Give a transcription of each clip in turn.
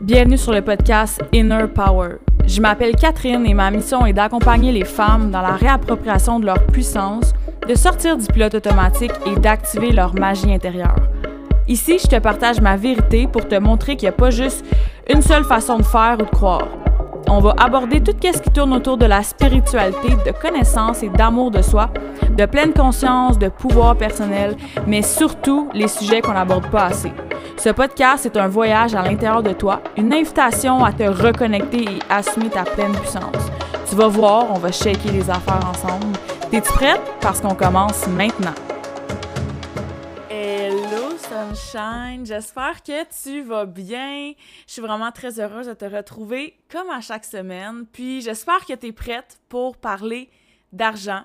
Bienvenue sur le podcast Inner Power. Je m'appelle Catherine et ma mission est d'accompagner les femmes dans la réappropriation de leur puissance, de sortir du pilote automatique et d'activer leur magie intérieure. Ici, je te partage ma vérité pour te montrer qu'il n'y a pas juste une seule façon de faire ou de croire. On va aborder tout ce qui tourne autour de la spiritualité, de connaissance et d'amour de soi, de pleine conscience, de pouvoir personnel, mais surtout les sujets qu'on n'aborde pas assez. Ce podcast est un voyage à l'intérieur de toi, une invitation à te reconnecter et assumer ta pleine puissance. Tu vas voir, on va shaker les affaires ensemble. T'es-tu prête? Parce qu'on commence maintenant. Hello Sunshine, j'espère que tu vas bien. Je suis vraiment très heureuse de te retrouver comme à chaque semaine. Puis j'espère que tu es prête pour parler d'argent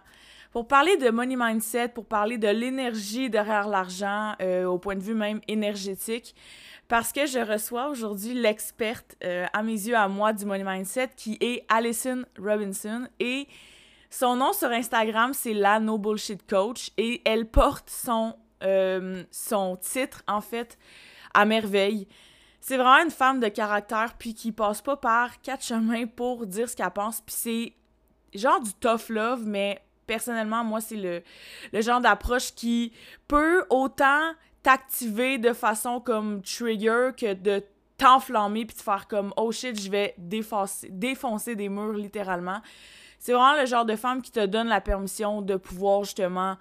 pour parler de money mindset, pour parler de l'énergie derrière l'argent, euh, au point de vue même énergétique, parce que je reçois aujourd'hui l'experte, euh, à mes yeux, à moi, du money mindset, qui est Alison Robinson. Et son nom sur Instagram, c'est la No Bullshit Coach, et elle porte son, euh, son titre, en fait, à merveille. C'est vraiment une femme de caractère, puis qui passe pas par quatre chemins pour dire ce qu'elle pense, puis c'est genre du tough love, mais personnellement, moi, c'est le, genre d'approche qui peut autant t'activer de façon comme trigger que de t'enflammer puis de faire comme oh shit, je vais défoncer, défoncer des murs littéralement. C'est vraiment le genre de femme qui te donne la permission de pouvoir justement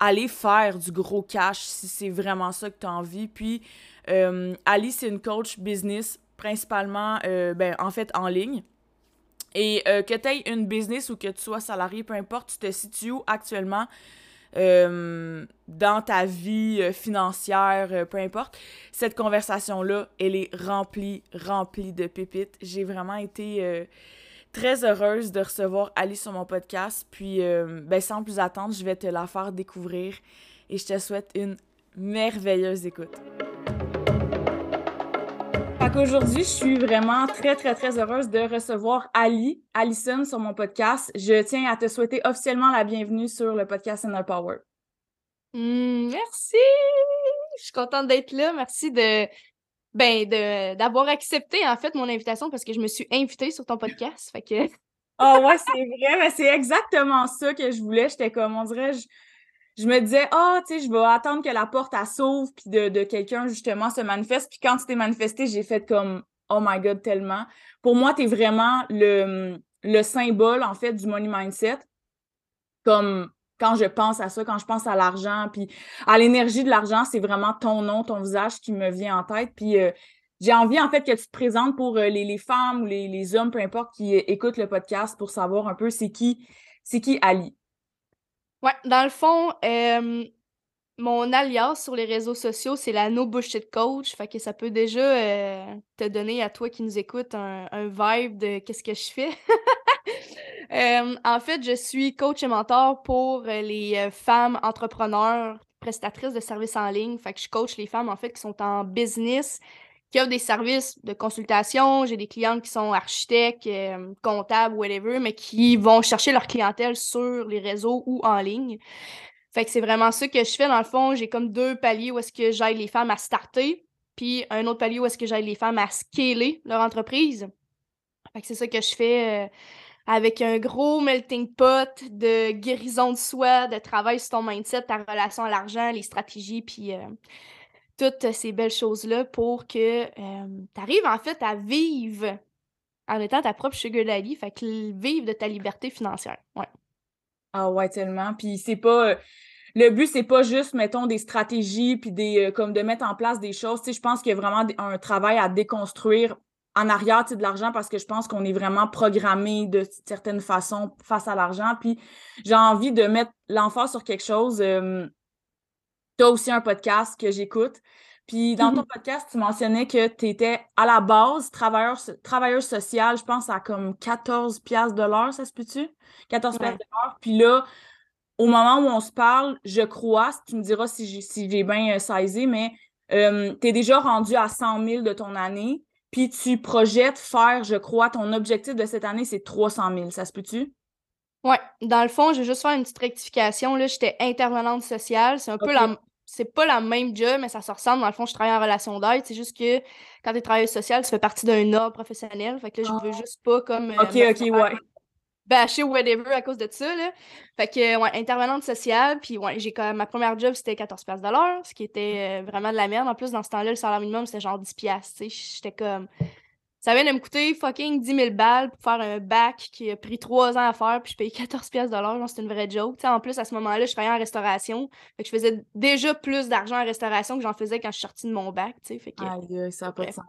aller faire du gros cash si c'est vraiment ça que tu as envie. Puis euh, Ali, c'est une coach business principalement, euh, ben, en fait, en ligne. Et euh, que tu aies une business ou que tu sois salarié, peu importe, tu te situes où actuellement euh, dans ta vie euh, financière, peu importe, cette conversation-là, elle est remplie, remplie de pépites. J'ai vraiment été très heureuse de recevoir Ali sur mon podcast. Puis, ben, sans plus attendre, je vais te la faire découvrir et je te souhaite une merveilleuse écoute. Aujourd'hui, je suis vraiment très, très, très heureuse de recevoir Ali, Alison sur mon podcast. Je tiens à te souhaiter officiellement la bienvenue sur le podcast Inner Power. Mmh, merci! Je suis contente d'être là. Merci de ben d'avoir accepté en fait mon invitation parce que je me suis invitée sur ton podcast. Fait que. oh ouais, c'est vrai, mais c'est exactement ça que je voulais. J'étais comme on dirait je me disais, ah, tu sais, je vais attendre que la porte s'ouvre, puis de, de quelqu'un, justement, se manifeste. Puis quand tu t'es manifesté, j'ai fait comme, oh my God, tellement. Pour moi, tu es vraiment le, le symbole, en fait, du money mindset. Comme quand je pense à ça, quand je pense à l'argent, puis à l'énergie de l'argent, c'est vraiment ton nom, ton visage qui me vient en tête. Puis euh, j'ai envie, en fait, que tu te présentes pour euh, les, les, femmes ou les, les, hommes, peu importe, qui écoutent le podcast pour savoir un peu c'est qui, c'est qui Ali. Ouais, dans le fond, mon alias sur les réseaux sociaux, c'est la No Bullshit Coach. Fait que ça peut déjà te donner à toi qui nous écoute un, vibe de qu'est-ce que je fais. en fait, je suis coach et mentor pour les femmes entrepreneurs, prestatrices de services en ligne. Fait que je coach les femmes en fait qui sont en business, qui offrent des services de consultation. J'ai des clientes qui sont architectes, euh, comptables, whatever, mais qui vont chercher leur clientèle sur les réseaux ou en ligne. Fait que c'est vraiment ça que je fais dans le fond. J'ai comme deux paliers où est-ce que j'aide les femmes à starter, puis un autre palier où est-ce que j'aide les femmes à scaler leur entreprise. Fait que c'est ça que je fais euh, avec un gros melting pot de guérison de soi, de travail sur ton mindset, ta relation à l'argent, les stratégies, puis euh, toutes ces belles choses-là pour que tu arrives en fait à vivre en étant ta propre sugar daddy, fait que vivre de ta liberté financière. Ouais. Ah ouais, tellement. Puis c'est pas. Le but, c'est pas juste, mettons, des stratégies, puis des euh, comme de mettre en place des choses. Tu sais, je pense qu'il y a vraiment un travail à déconstruire en arrière de l'argent parce que je pense qu'on est vraiment programmé de certaines façons face à l'argent. Puis j'ai envie de mettre l'emphase sur quelque chose tu as aussi un podcast que j'écoute. Puis dans ton mmh podcast, tu mentionnais que tu étais à la base travailleur, travailleur social, je pense, à comme 14 piastres de l'heure, ça se peut-tu? 14 piastres de l'heure. Puis là, au moment où on se parle, je crois, tu me diras si j'ai si bien saisi, mais euh, tu es déjà rendu à 100 000 de ton année. Puis tu projettes faire, je crois, ton objectif de cette année, c'est 300 000. Ça se peut-tu? Oui, dans le fond, je vais juste faire une petite rectification. Là, j'étais intervenante sociale. C'est un peu la, c'est pas la même job, mais ça se ressemble. Dans le fond, je travaille en relation d'aide. C'est juste que quand tu es travailleuse sociale, tu fais partie d'un ordre professionnel. Fait que là, je veux ah. juste pas comme. Euh, ok, ok, ouais. Bâcher whatever à cause de ça, là. Fait que, ouais, intervenante sociale. Puis, ouais, j'ai quand ma première job, c'était 14$ de l'heure, ce qui était euh, vraiment de la merde. En plus, dans ce temps-là, le salaire minimum, c'était genre 10$. Tu sais, j'étais comme. Ça vient de me coûter fucking 10 000 balles pour faire un bac qui a pris trois ans à faire, puis je paye 14 pièces de l'heure. C'est une vraie joke. en plus, à ce moment-là, je travaillais en restauration. Fait que je faisais déjà plus d'argent en restauration que j'en faisais quand je suis sortie de mon bac. Fait que, Aïe, ça n'a pas de sens.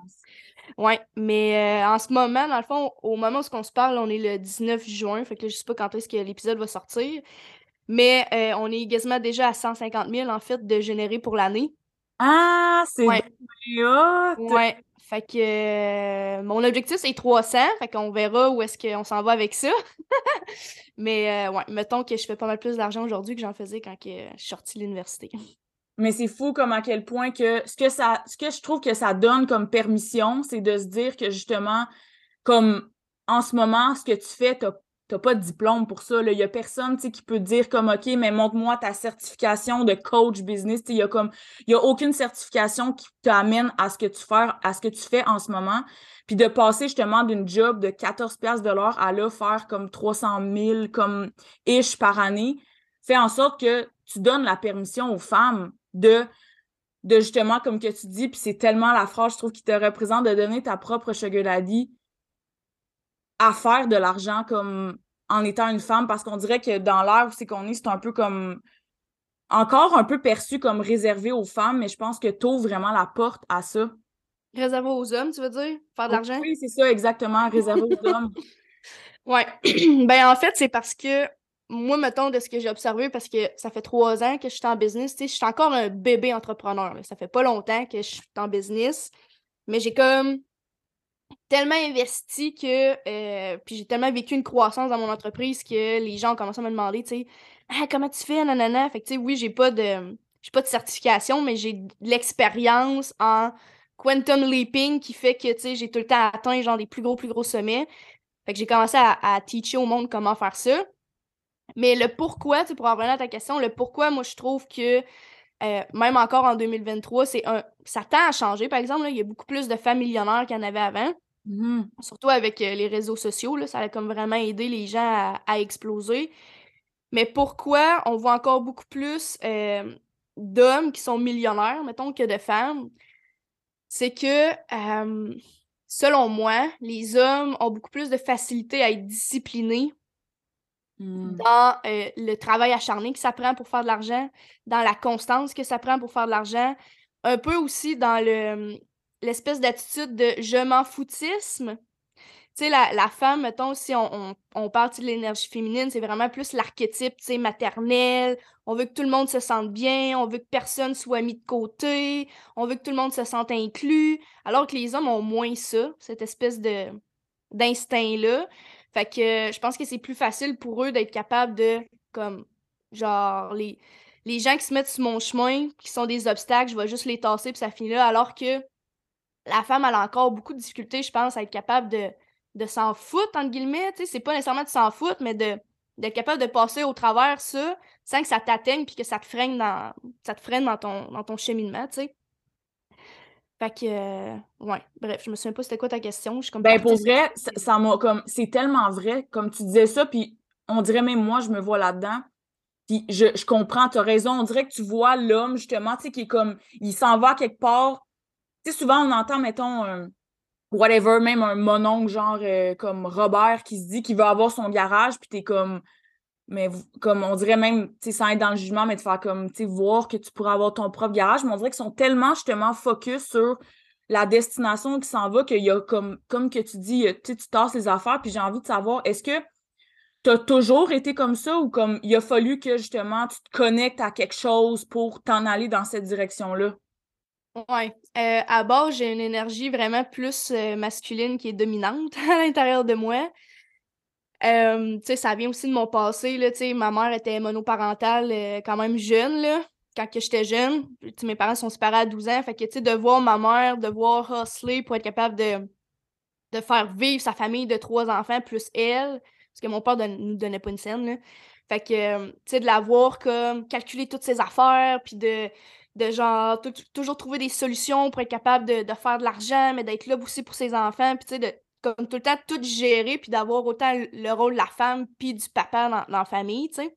Ouais, mais euh, en ce moment, dans le fond, au moment où on se parle, on est le 19 juin. Fait que là, je sais pas quand est-ce que l'épisode va sortir. Mais euh, on est quasiment déjà à 150 000 en fait de générer pour l'année. Ah, c'est ouais. Ouais. Fait que euh, mon objectif, c'est 300. Fait qu'on verra où est-ce qu'on s'en va avec ça. Mais euh, ouais, mettons que je fais pas mal plus d'argent aujourd'hui que j'en faisais quand je suis sortie de l'université. Mais c'est fou comme à quel point que ce que ça ce que je trouve que ça donne comme permission, c'est de se dire que justement, comme en ce moment, ce que tu fais, t'as t'as pas de diplôme pour ça. Il y a personne qui peut dire comme OK, mais montre-moi ta certification de coach business. Il y a aucune certification qui t'amène à ce que tu fais, en ce moment. Puis de passer justement d'une job de 14 pièces de l'heure à là faire comme 300 000 comme ish par année, fait en sorte que tu donnes la permission aux femmes de de justement, comme que tu dis, puis c'est tellement la phrase, je trouve, qui te représente, de donner ta propre sugar à faire de l'argent comme en étant une femme parce qu'on dirait que dans l'ère où c'est qu'on est, c'est un peu comme encore un peu perçu comme réservé aux femmes, mais je pense que t'ouvres vraiment la porte à ça. Réservé aux hommes, tu veux dire? Faire de l'argent? Oui, c'est ça, exactement, réservé aux hommes. Ouais. ben en fait, c'est parce que moi, mettons, de ce que j'ai observé, parce que ça fait trois ans que je suis en business, tu sais, je suis encore un bébé entrepreneur. Ça fait pas longtemps que je suis en business, mais j'ai comme tellement investi que. Euh, puis j'ai tellement vécu une croissance dans mon entreprise que les gens ont commencé à me demander, tu sais, ah, comment tu fais, nanana. Fait que, tu sais, oui, j'ai pas de. J'ai pas de certification, mais j'ai de l'expérience en quantum leaping qui fait que, tu sais, j'ai tout le temps atteint, genre, des plus gros, plus gros sommets. Fait que j'ai commencé à, teacher au monde comment faire ça. Mais le pourquoi, tu pour revenir à ta question, le pourquoi, moi, je trouve que euh, même encore en 2023, c'est un. Ça tend à changer, par exemple. il y a beaucoup plus de femmes millionnaires qu'il y en avait avant. Mmh Surtout avec euh, les réseaux sociaux, là, ça a comme vraiment aidé les gens à, exploser. Mais pourquoi on voit encore beaucoup plus euh, d'hommes qui sont millionnaires, mettons, que de femmes? C'est que, selon moi, les hommes ont beaucoup plus de facilité à être disciplinés Mmh. dans euh, le travail acharné que ça prend pour faire de l'argent, dans la constance que ça prend pour faire de l'argent, un peu aussi dans le l'espèce d'attitude de je m'en foutisme. Tu sais, la, femme, mettons, si on, on, parle de l'énergie féminine, c'est vraiment plus l'archétype, tu sais, maternel. On veut que tout le monde se sente bien, on veut que personne soit mis de côté, on veut que tout le monde se sente inclus. Alors que les hommes ont moins ça, cette espèce de d'instinct-là. Fait que je pense que c'est plus facile pour eux d'être capable de, comme, genre, les, les gens qui se mettent sur mon chemin, qui sont des obstacles, je vais juste les tasser puis ça finit là. Alors que la femme, elle a encore beaucoup de difficultés, je pense, à être capable de, de s'en foutre, entre guillemets. Tu sais, c'est pas nécessairement de s'en foutre, mais de d'être capable de passer au travers ça sans que ça t'atteigne puis que ça te freine dans ça te freine dans ton dans ton cheminement, tu sais. Fait que, euh, ouais, bref, je me souviens pas c'était quoi ta question. Je comme ben, pour vrai, ça m'a comme, c'est tellement vrai, comme tu disais ça, puis on dirait même moi, je me vois là-dedans. Puis je, je comprends, tu as raison, on dirait que tu vois l'homme, justement, tu sais, qui est comme, il s'en va quelque part. Sais, souvent, on entend, mettons, un, whatever, même un mononcle, genre, euh, comme Robert, qui se dit qu'il veut avoir son garage, puis t'es comme, mais comme on dirait même, tu sais, sans être dans le jugement, mais de faire comme, tu sais, voir que tu pourrais avoir ton propre garage, mais on dirait qu'ils sont tellement justement focus sur la destination qui s'en va qu'il y a comme, comme que tu dis, tu tasses les affaires, puis j'ai envie de savoir, est-ce que tu as toujours été comme ça ou comme il a fallu que justement tu te connectes à quelque chose pour t'en aller dans cette direction-là? Oui. Euh, à bord, j'ai une énergie vraiment plus euh, masculine qui est dominante à l'intérieur de moi. Euh, ça vient aussi de mon passé, là, ma mère était monoparentale euh, quand même jeune, là, quand j'étais jeune. mes parents sont séparés à 12 ans, fait que, de voir ma mère devoir hustler pour être capable de, de faire vivre sa famille de trois enfants plus elle, parce que mon père ne nous donnait pas une scène, là. Fait que, tu sais, de la voir comme calculer toutes ses affaires, puis de, de genre toujours trouver des solutions pour être capable de, faire de l'argent, mais d'être là aussi pour ses enfants, puis tu sais, de comme tout le temps tout gérer, puis d'avoir autant le rôle de la femme puis du papa dans, dans la famille, tu sais.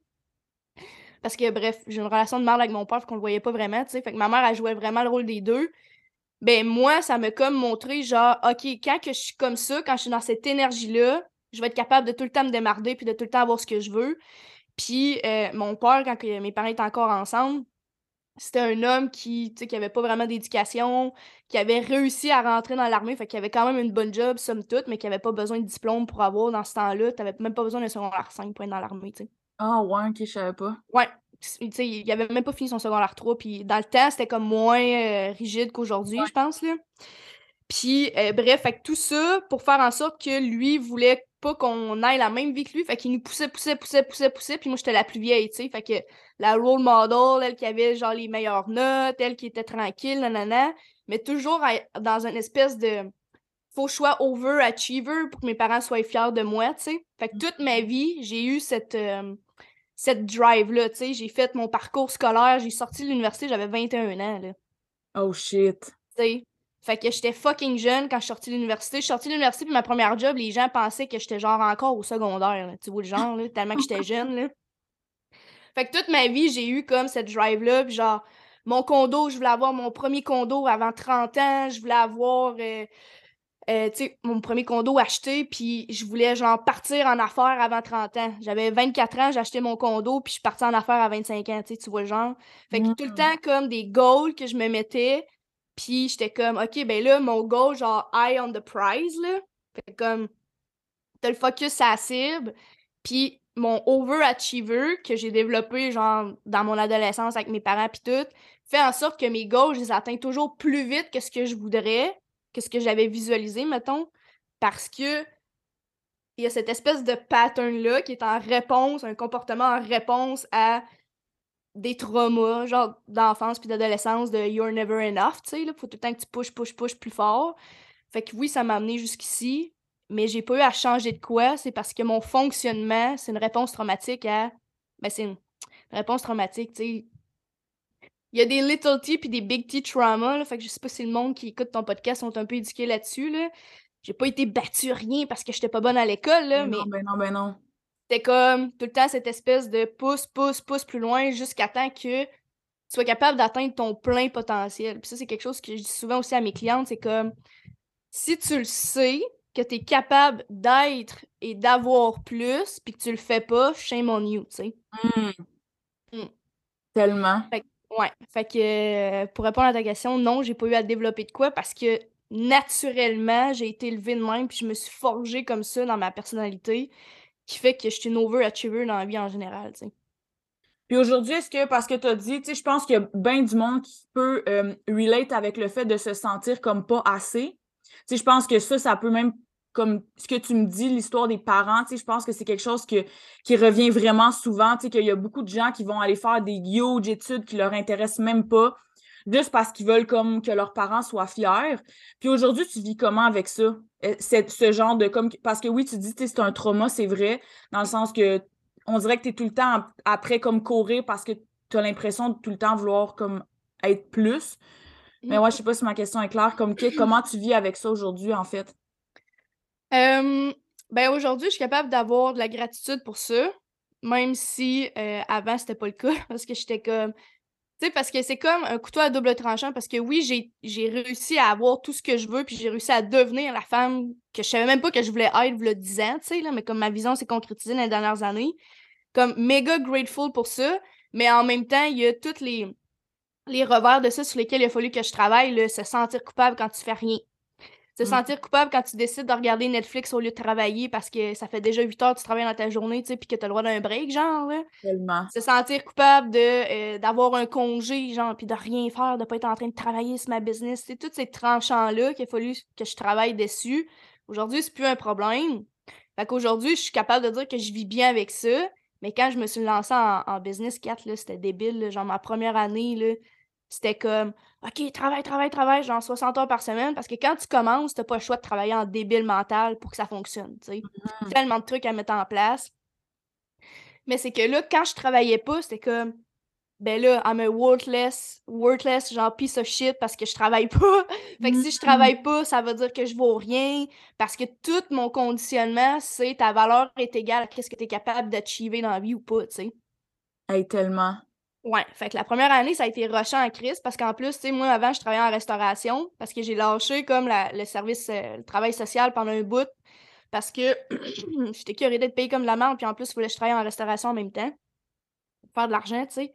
Parce que, bref, j'ai une relation de merde avec mon père, qu'on le voyait pas vraiment, tu sais. Fait que ma mère, elle jouait vraiment le rôle des deux. Ben, moi, ça m'a comme montré, genre, OK, quand que je suis comme ça, quand je suis dans cette énergie-là, je vais être capable de tout le temps me démarder puis de tout le temps avoir ce que je veux. Puis, euh, mon père, quand mes parents étaient encore ensemble, c'était un homme qui, tu qui avait pas vraiment d'éducation, qui avait réussi à rentrer dans l'armée, fait qu'il avait quand même une bonne job, somme toute, mais qui avait pas besoin de diplôme pour avoir dans ce temps-là. T'avais même pas besoin d'un secondaire 5 pour être dans l'armée, tu sais. Ah ouais, ok, je savais pas. Ouais. Tu sais, il avait même pas fini son secondaire 3, puis dans le temps, c'était comme moins euh, rigide qu'aujourd'hui, je pense, là. Puis, euh, bref, fait que tout ça pour faire en sorte que lui voulait pas qu'on aille la même vie que lui. Fait qu'il nous poussait, poussait, poussait, poussait, poussait. Puis moi, j'étais la plus vieille, tu sais. Fait que la role model, elle qui avait genre les meilleures notes, elle qui était tranquille, nanana. Mais toujours dans une espèce de faux choix overachiever pour que mes parents soient fiers de moi, tu sais. Fait que toute ma vie, j'ai eu cette, euh, cette drive-là, tu sais. J'ai fait mon parcours scolaire, j'ai sorti de l'université, j'avais 21 ans, là. Oh shit. Tu sais. Fait que j'étais fucking jeune quand je suis sortie de l'université. Je suis sortie de l'université, puis ma première job, les gens pensaient que j'étais genre encore au secondaire. Tu vois le genre, là, tellement que j'étais jeune. Là. Fait que toute ma vie, j'ai eu comme cette drive-là. Puis genre, mon condo, je voulais avoir mon premier condo avant 30 ans. Je voulais avoir, euh, euh, tu sais, mon premier condo acheté. Puis je voulais genre partir en affaires avant 30 ans. J'avais 24 ans, acheté mon condo, puis je suis partie en affaires à 25 ans. Tu vois le genre. Fait que tout le temps, comme des goals que je me mettais puis j'étais comme, OK, ben là, mon goal, genre, eye on the prize, là. Fait comme, t'as le focus à la cible. Puis mon overachiever que j'ai développé, genre, dans mon adolescence avec mes parents puis tout, fait en sorte que mes goals, je les atteins toujours plus vite que ce que je voudrais, que ce que j'avais visualisé, mettons. Parce que il y a cette espèce de pattern-là qui est en réponse, un comportement en réponse à des traumas, genre d'enfance puis d'adolescence, de you're never enough, tu sais, là. Faut tout le temps que tu pushes, pushes, pushes plus fort. Fait que oui, ça m'a amené jusqu'ici, mais j'ai pas eu à changer de quoi. C'est parce que mon fonctionnement, c'est une réponse traumatique à. Ben, c'est une réponse traumatique, tu sais. Il y a des little T puis des big T trauma, là. Fait que je sais pas si le monde qui écoute ton podcast sont un peu éduqués là-dessus, là. J'ai pas été battue rien parce que j'étais pas bonne à l'école, là, mais. Non, ben non, ben non. C'était comme tout le temps cette espèce de pouce, pouce, pouce plus loin jusqu'à temps que tu sois capable d'atteindre ton plein potentiel. Puis ça, c'est quelque chose que je dis souvent aussi à mes clientes, c'est comme si tu le sais que tu es capable d'être et d'avoir plus, puis que tu le fais pas, shame on you, tu sais. Mmh. Mmh. Tellement. Fait, ouais. Fait que pour répondre à ta question, non, j'ai pas eu à développer de quoi parce que naturellement, j'ai été élevée de même, puis je me suis forgée comme ça dans ma personnalité qui fait que je suis une overachiever dans la vie en général. Puis aujourd'hui, est-ce que, parce que tu as dit, je pense qu'il y a bien du monde qui peut euh, relate avec le fait de se sentir comme pas assez. Je pense que ça, ça peut même, comme ce que tu me dis, l'histoire des parents, je pense que c'est quelque chose que, qui revient vraiment souvent, tu qu'il y a beaucoup de gens qui vont aller faire des huge études qui leur intéressent même pas, juste parce qu'ils veulent comme que leurs parents soient fiers. Puis aujourd'hui, tu vis comment avec ça? Euh, ce genre de comme parce que oui, tu dis c'est un trauma, c'est vrai, dans le sens que on dirait que tu es tout le temps après comme courir parce que tu as l'impression de tout le temps vouloir comme être plus. Mais ouais, je sais pas si ma question est claire. Comme comment tu vis avec ça aujourd'hui, en fait? ben aujourd'hui, je suis capable d'avoir de la gratitude pour ça. Même si euh, avant, c'était pas le cas. Parce que j'étais comme parce que c'est comme un couteau à double tranchant, parce que oui, j'ai réussi à avoir tout ce que je veux, puis j'ai réussi à devenir la femme que je savais même pas que je voulais être le 10 ans, tu sais, mais comme ma vision s'est concrétisée dans les dernières années. Comme méga grateful pour ça, mais en même temps, il y a tous les, les revers de ça sur lesquels il a fallu que je travaille, là, se sentir coupable quand tu fais rien. Se mmh. sentir coupable quand tu décides de regarder Netflix au lieu de travailler parce que ça fait déjà 8 heures que tu travailles dans ta journée, tu sais, puis que tu as le droit d'un break, genre, là. Tellement. Se sentir coupable de euh, d'avoir un congé, genre, puis de rien faire, de pas être en train de travailler sur ma business. C'est tous ces tranchants-là qu'il a fallu que je travaille dessus. Aujourd'hui, c'est plus un problème. Fait qu'aujourd'hui, je suis capable de dire que je vis bien avec ça. Mais quand je me suis lancée en, business 4, là, c'était débile. Genre, ma première année, là, c'était comme OK, travaille, travaille, travaille, genre 60 heures par semaine, parce que quand tu commences, t'as pas le choix de travailler en débile mental pour que ça fonctionne. tu sais. Mmh Tellement de trucs à mettre en place. Mais c'est que là, quand je travaillais pas, c'était comme ben là, I'm a worthless, worthless, genre piece of shit parce que je travaille pas. fait que si je travaille pas, ça veut dire que je vaux rien parce que tout mon conditionnement, c'est ta valeur est égale à ce que tu es capable d'achiever dans la vie ou pas, tu sais. Hey, tellement. Ouais, fait que la première année, ça a été rushant en crise parce qu'en plus, tu sais, moi, avant, je travaillais en restauration parce que j'ai lâché comme le service, euh, le travail social pendant un bout parce que j'étais curée d'être payée comme de la merde, puis en plus, il fallait que je travaille en restauration en même temps pour faire de l'argent, tu sais.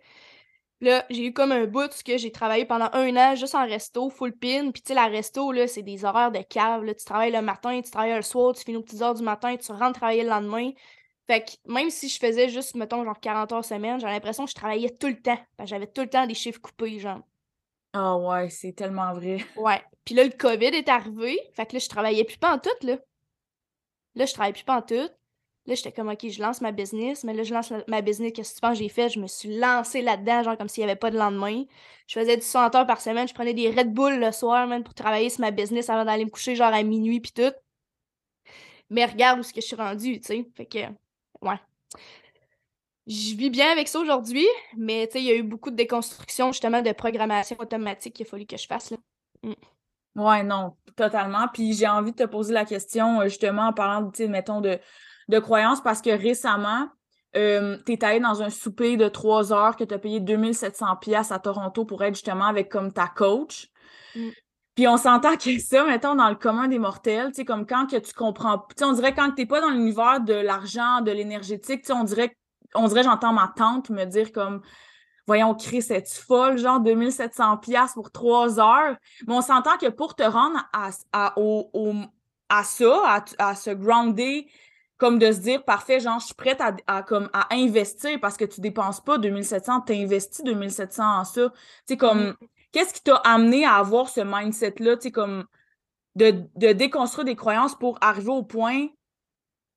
Là, j'ai eu comme un bout que j'ai travaillé pendant un an juste en resto, full pin. Puis tu sais, la resto, là, c'est des horaires de cave. Là. Tu travailles le matin, tu travailles le soir, tu finis aux petites heures du matin, tu rentres travailler le lendemain. Fait que même si je faisais juste, mettons, genre 40 heures semaine, j'ai l'impression que je travaillais tout le temps. J'avais tout le temps des chiffres coupés, genre. Ah ouais, c'est tellement vrai. Ouais. Puis là, le COVID est arrivé. Fait que là, je travaillais plus pas en tout, là. Là, je travaillais plus pas en tout. Là, j'étais comme, OK, je lance ma business. Mais là, je lance ma business. Qu'est-ce que tu penses que j'ai fait? Je me suis lancée là-dedans, genre comme s'il n'y avait pas de lendemain. Je faisais du 100 heures par semaine. Je prenais des Red Bull le soir, même, pour travailler sur ma business avant d'aller me coucher, genre à minuit, puis tout. Mais regarde où ce que je suis rendue, tu sais. Fait que, ouais. Je vis bien avec ça aujourd'hui, mais il y a eu beaucoup de déconstruction, justement, de programmation automatique qu'il a fallu que je fasse, là. Mm. Ouais, non, totalement. Puis j'ai envie de te poser la question, euh, justement, en parlant, mettons, de de croyances parce que récemment, euh, tu es allé dans un souper de trois heures que tu as payé 2700 pièces à Toronto pour être justement avec comme ta coach. Mm. Puis on s'entend que ça, mettons, dans le commun des mortels, tu sais, comme quand que tu comprends, tu sais, on dirait quand tu n'es pas dans l'univers de l'argent, de l'énergétique, tu sais, on dirait, on dirait, j'entends ma tante me dire comme, voyons, Chris, cette folle, genre 2700 pièces pour trois heures? Mais on s'entend que pour te rendre à, à, au, ça, à, à se grounder comme de se dire, parfait, genre, je suis prête à, comme, à investir parce que tu dépenses pas 2700, tu investis 2700 en ça. Tu sais, comme, mm. Qu'est-ce qui t'a amené à avoir ce mindset-là, comme, de, déconstruire des croyances pour arriver au point?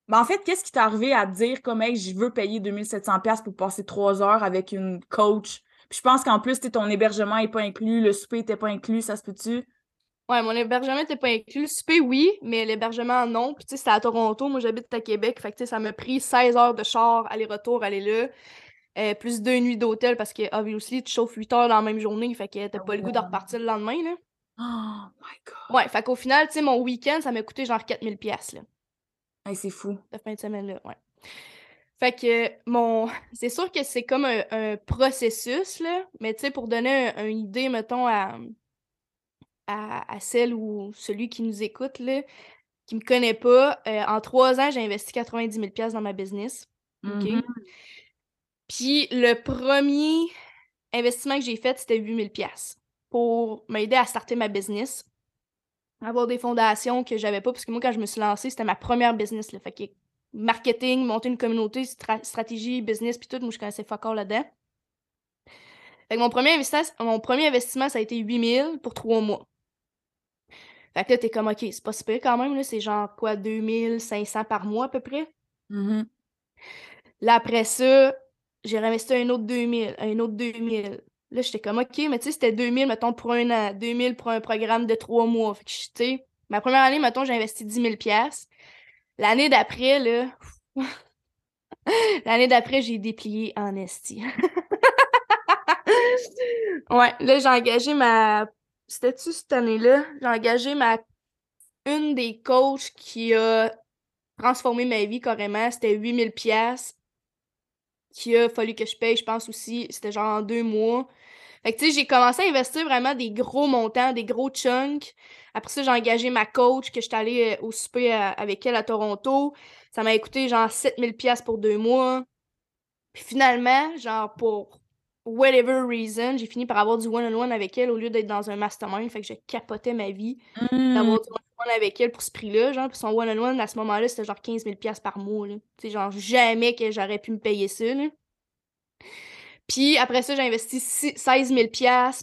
Mais en fait, qu'est-ce qui t'est arrivé à dire, comme, hey, je veux payer 2700$ pour passer trois heures avec une coach? Puis je pense qu'en plus, ton hébergement n'est pas inclus, le souper n'était pas inclus, ça se peut-tu? Ouais, mon hébergement n'était pas inclus. Le souper, oui, mais l'hébergement, non. Puis, tu sais, c'était à Toronto. Moi, j'habite à Québec. Fait que, tu sais, ça m'a pris 16 heures de char, aller-retour, aller là. Euh, plus deux nuits d'hôtel parce que, obviously, tu chauffes 8 heures dans la même journée. Fait que t'as pas le goût de repartir le lendemain, là. Oh my god. Ouais, fait qu'au final, tu sais, mon week-end, ça m'a coûté genre 4000 pièces là. Hey, c'est fou. La fin de semaine, là, ouais. Fait que, mon... C'est sûr que c'est comme un, processus, là. Mais, tu sais, pour donner une idée, mettons, à à, celle ou celui qui nous écoute, là, qui me connaît pas, euh, en trois ans, j'ai investi 90 000 dans ma business. Mm-hmm. Puis le premier investissement que j'ai fait, c'était 8 000 pour m'aider à starter ma business, avoir des fondations que j'avais pas, parce que moi, quand je me suis lancée, c'était ma première business. Là, fait que marketing, monter une communauté, stratégie, business, puis tout, moi, je connaissais fuck là-dedans. Fait que mon premier, investissement, mon premier investissement, ça a été 8 000 pour trois mois. Fait que là, t'es comme, OK, c'est pas super quand même, là, c'est genre quoi, 2500 par mois à peu près? Mm-hmm. Là, après ça, j'ai réinvesti un autre 2000, un autre 2000. Là, j'étais comme, OK, mais tu sais, c'était 2000, mettons, pour un an, 2000 pour un programme de trois mois. Fait que, tu sais, ma première année, mettons, j'ai investi 10 000 L'année d'après, là, l'année d'après, j'ai déplié en esti. ouais, là, j'ai engagé ma c'était-tu cette année-là? J'ai engagé ma une des coachs qui a transformé ma vie carrément. C'était 8000 pièces qui a fallu que je paye, je pense aussi. C'était genre en deux mois. Fait que tu sais, j'ai commencé à investir vraiment des gros montants, des gros chunks. Après ça, j'ai engagé ma coach que j'étais allée euh, au souper euh, avec elle à Toronto. Ça m'a coûté genre 7000 pièces pour deux mois. Puis finalement, genre pour whatever reason, j'ai fini par avoir du one-on-one avec elle au lieu d'être dans un mastermind. Fait que je capotais ma vie mmh. d'avoir du avec elle pour ce prix-là. Genre, puis son one-on-one, à ce moment-là, c'était genre 15 000 par mois. Sais, genre, jamais que j'aurais pu me payer ça. Là. Puis après ça, j'ai investi 16 000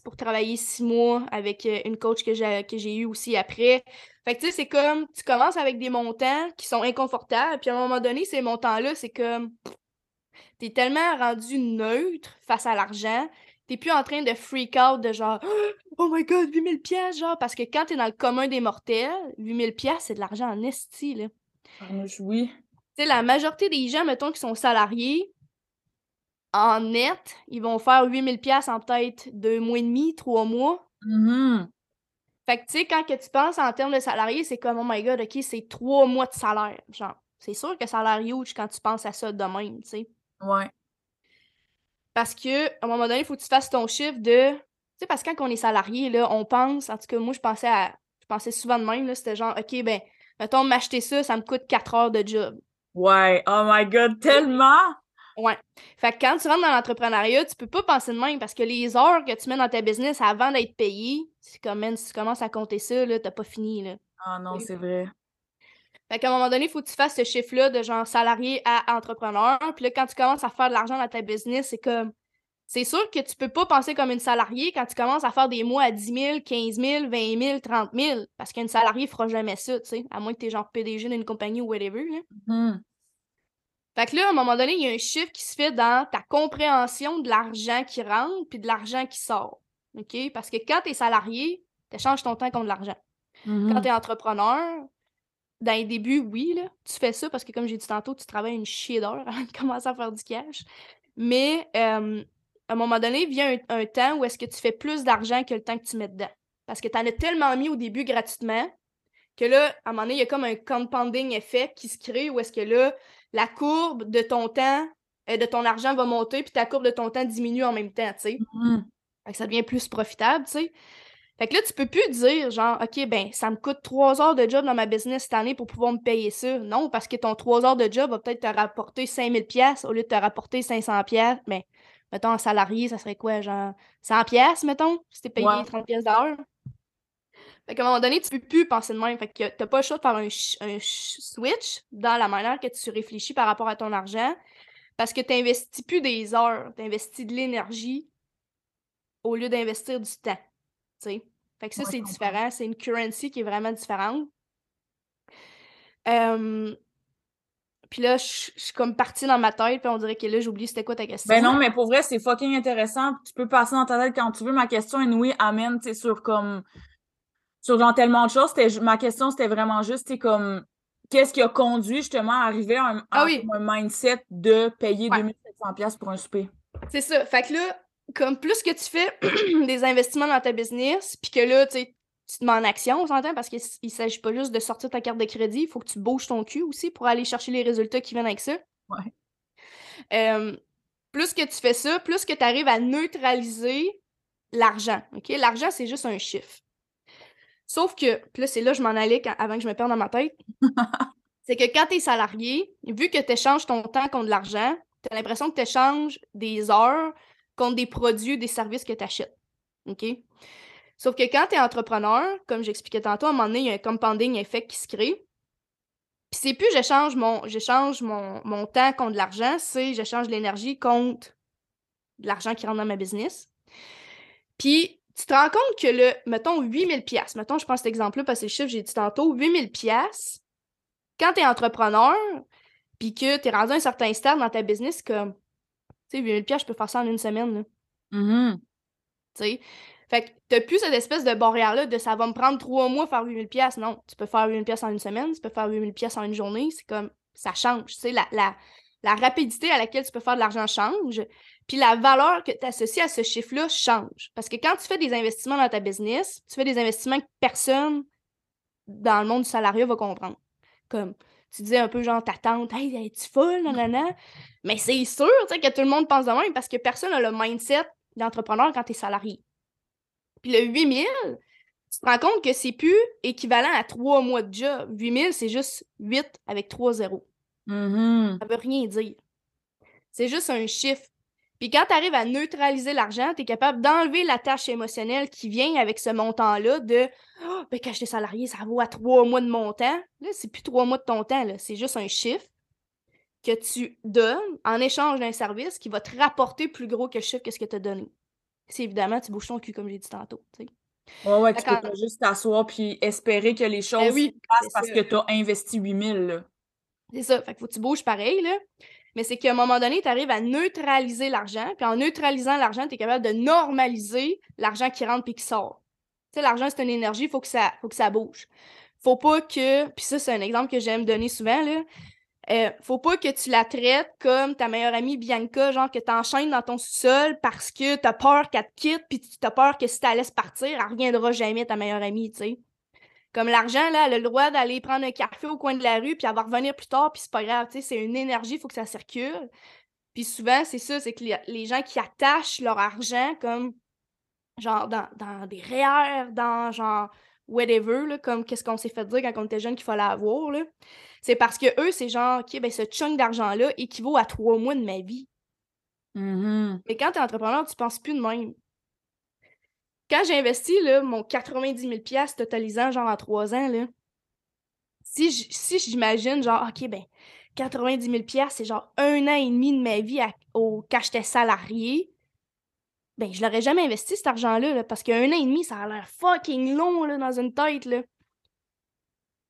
pour travailler six mois avec euh, une coach que j'ai, que j'ai eue aussi après. Fait que tu sais, c'est comme, tu commences avec des montants qui sont inconfortables, puis à un moment donné, ces montants-là, c'est comme, t'es tellement rendu neutre face à l'argent, t'es plus en train de freak out de genre Oh my god, 8000 pièces genre parce que quand t'es dans le commun des mortels, 8000 pièces c'est de l'argent en esti là. Ah, oui. Tu sais la majorité des gens mettons qui sont salariés en net, ils vont faire 8000 pièces en peut-être deux mois et demi, trois mois. Mhm. Fait que, tu sais, quand que tu penses en termes de salarié, c'est comme, oh my god, OK, c'est trois mois de salaire. Genre, c'est sûr que ça a l'air huge quand tu penses à ça de même, tu sais. Ouais. Parce que, à un moment donné, il faut que tu fasses ton chiffre de. Tu sais, parce que quand on est salarié, là, on pense, en tout cas, moi, je pensais à. Je pensais souvent de même, là, c'était genre, OK, ben, mettons, m'acheter ça, ça me coûte 4 heures de job. Ouais. Oh my god, tellement! Ouais. Fait que quand tu rentres dans l'entrepreneuriat, tu peux pas penser de même parce que les heures que tu mets dans ta business avant d'être payé, c'est comme, man, si tu commences à compter ça, là, t'as pas fini, là. Ah non, c'est vrai. Fait qu'à un moment donné, il faut que tu fasses ce chiffre-là de genre salarié à entrepreneur. Puis là, quand tu commences à faire de l'argent dans ta business, c'est comme. C'est sûr que tu peux pas penser comme une salariée quand tu commences à faire des mois à 10 000, 15 000, 20 000, 30 000. Parce qu'une salariée fera jamais ça, tu sais. À moins que tu es genre PDG d'une compagnie ou whatever. Là. Mhm. Fait que là, à un moment donné, il y a un chiffre qui se fait dans ta compréhension de l'argent qui rentre puis de l'argent qui sort. OK? Parce que quand tu es salarié, tu échanges ton temps contre de l'argent. Quand Mhm. tu es entrepreneur, dans les débuts, oui, là, tu fais ça parce que, comme j'ai dit tantôt, tu travailles une chier d'heures avant de commencer à faire du cash. Mais euh, à un moment donné, vient un, un temps où est-ce que tu fais plus d'argent que le temps que tu mets dedans. Parce que tu en as tellement mis au début gratuitement que là, à un moment donné, il y a comme un compounding effect qui se crée où est-ce que là, la courbe de ton temps, euh, de ton argent va monter, puis ta courbe de ton temps diminue en même temps, tu sais. Que ça devient plus profitable, tu sais. Fait que là, tu peux plus dire, genre, OK, ben, ça me coûte trois heures de job dans ma business cette année pour pouvoir me payer ça. Non, parce que ton trois heures de job va peut-être te rapporter 5000 pièces au lieu de te rapporter 500 pièces. Mais, mettons, en salarié, ça serait quoi, genre, 100 pièces, mettons, si t'es payé Ouais. 30 pièces d'heure. Fait qu'à un moment donné, tu peux plus penser de même. Fait que t'as pas le choix de faire un, un ch- switch dans la manière que tu réfléchis par rapport à ton argent parce que t'investis plus des heures, t'investis de l'énergie au lieu d'investir du temps. Tu sais. Fait que ça, Ouais, c'est différent. C'est une currency qui est vraiment différente. Euh, Puis là, je suis comme partie dans ma tête, puis on dirait que là, j'ai oublié c'était quoi ta question. Ben non, mais pour vrai, c'est fucking intéressant. Tu peux passer dans ta tête quand tu veux. Ma question, oui, amène, tu sur comme. Sur genre tellement de choses. Ma question, c'était vraiment juste, tu sais, comme. Qu'est-ce qui a conduit justement à arriver à un, Ah oui. un mindset de payer Ouais. 2700$ piastres pour un souper? C'est ça. Fait que là, comme plus que tu fais des investissements dans ta business, puis que là, tu te mets en action, on s'entend, parce qu'il ne s'agit pas juste de sortir ta carte de crédit, il faut que tu bouges ton cul aussi pour aller chercher les résultats qui viennent avec ça. Ouais. Euh, plus que tu fais ça, plus que tu arrives à neutraliser l'argent. OK? L'argent, c'est juste un chiffre. Sauf que, puis là, c'est là que je m'en allais quand- avant que je me perde dans ma tête. c'est que quand tu es salarié, vu que tu échanges ton temps contre de l'argent, tu as l'impression que tu échanges des heures contre des produits des services que tu achètes. OK? Sauf que quand tu es entrepreneur, comme j'expliquais tantôt, à un moment donné, il y a un compounding effect qui se crée. Puis c'est plus j'échange mon, j'échange mon, mon temps contre de l'argent, c'est j'échange de l'énergie contre de l'argent qui rentre dans ma business. Puis tu te rends compte que le, mettons, 8000 pièces mettons, je prends cet exemple-là parce que le chiffre j'ai dit tantôt, 8000 pièces quand tu es entrepreneur, puis que tu es rendu un certain stade dans ta business, comme, tu sais, 8000 pièces je peux faire ça en une semaine, là. Mhm. tu sais? Fait que t'as plus cette espèce de barrière-là de ça va me prendre trois mois faire 8000 pièces Non, tu peux faire 8000 pièces en une semaine, tu peux faire 8000 pièces en une journée. C'est comme, ça change. Tu sais, la, la, la rapidité à laquelle tu peux faire de l'argent change. Puis la valeur que tu associes à ce chiffre-là change. Parce que quand tu fais des investissements dans ta business, tu fais des investissements que personne dans le monde du salariat va comprendre. Comme, tu disais un peu genre ta tante, hey, es-tu folle, nanana? Mais c'est sûr, tu sais, que tout le monde pense de même parce que personne n'a le mindset d'entrepreneur quand tu es salarié. Puis le 8000, tu te rends compte que c'est plus équivalent à trois mois de job. 8000, c'est juste 8 avec 3 zéros. Mhm. Ça veut rien dire. C'est juste un chiffre. Puis quand tu arrives à neutraliser l'argent, tu es capable d'enlever la tâche émotionnelle qui vient avec ce montant-là de oh, ben quand j'étais salarié, ça vaut à trois mois de mon temps. Là, c'est plus trois mois de ton temps, là. c'est juste un chiffre que tu donnes en échange d'un service qui va te rapporter plus gros que le chiffre que ce que tu as donné. C'est évidemment, tu bouges ton cul, comme j'ai dit tantôt. tu sais. Ouais, ouais, tu peux pas juste t'asseoir puis espérer que les choses Ben oui, se passent parce ça. que tu as investi 8000, là. C'est ça. Fait que faut que tu bouges pareil, là. Mais c'est qu'à un moment donné, tu arrives à neutraliser l'argent. Puis en neutralisant l'argent, tu es capable de normaliser l'argent qui rentre puis qui sort. L'argent, c'est une énergie, il faut, que ça- faut que ça bouge. Faut pas que. Puis ça, c'est un exemple que j'aime donner souvent, là. Euh, faut pas que tu la traites comme ta meilleure amie Bianca, genre que t'enchaînes dans ton sous-sol parce que t'as peur qu'elle te quitte, puis t'as peur que si la laisses partir, elle reviendra jamais, ta meilleure amie, tu sais. Comme l'argent, là, a le droit d'aller prendre un café au coin de la rue, puis elle va revenir plus tard, puis c'est pas grave, tu sais, c'est une énergie, il faut que ça circule. Puis souvent, c'est ça, c'est que les, gens qui attachent leur argent comme, genre, dans, dans des REER, dans, genre, whatever, là, comme qu'est-ce qu'on s'est fait dire quand on était jeune qu'il fallait avoir, là. C'est parce que eux, c'est genre, OK, ben ce chunk d'argent-là équivaut à trois mois de ma vie. Mm-hmm. Mais quand tu es entrepreneur, tu penses plus de même. Quand j'ai investi là, mon 90 000 totalisant genre en trois ans, là, si j'imagine genre, OK, ben 90 000 c'est genre un an et demi de ma vie au, quand j'étais salarié, ben je l'aurais jamais investi cet argent-là, là, parce qu'un an et demi, ça a l'air fucking long là, dans une tête. Là.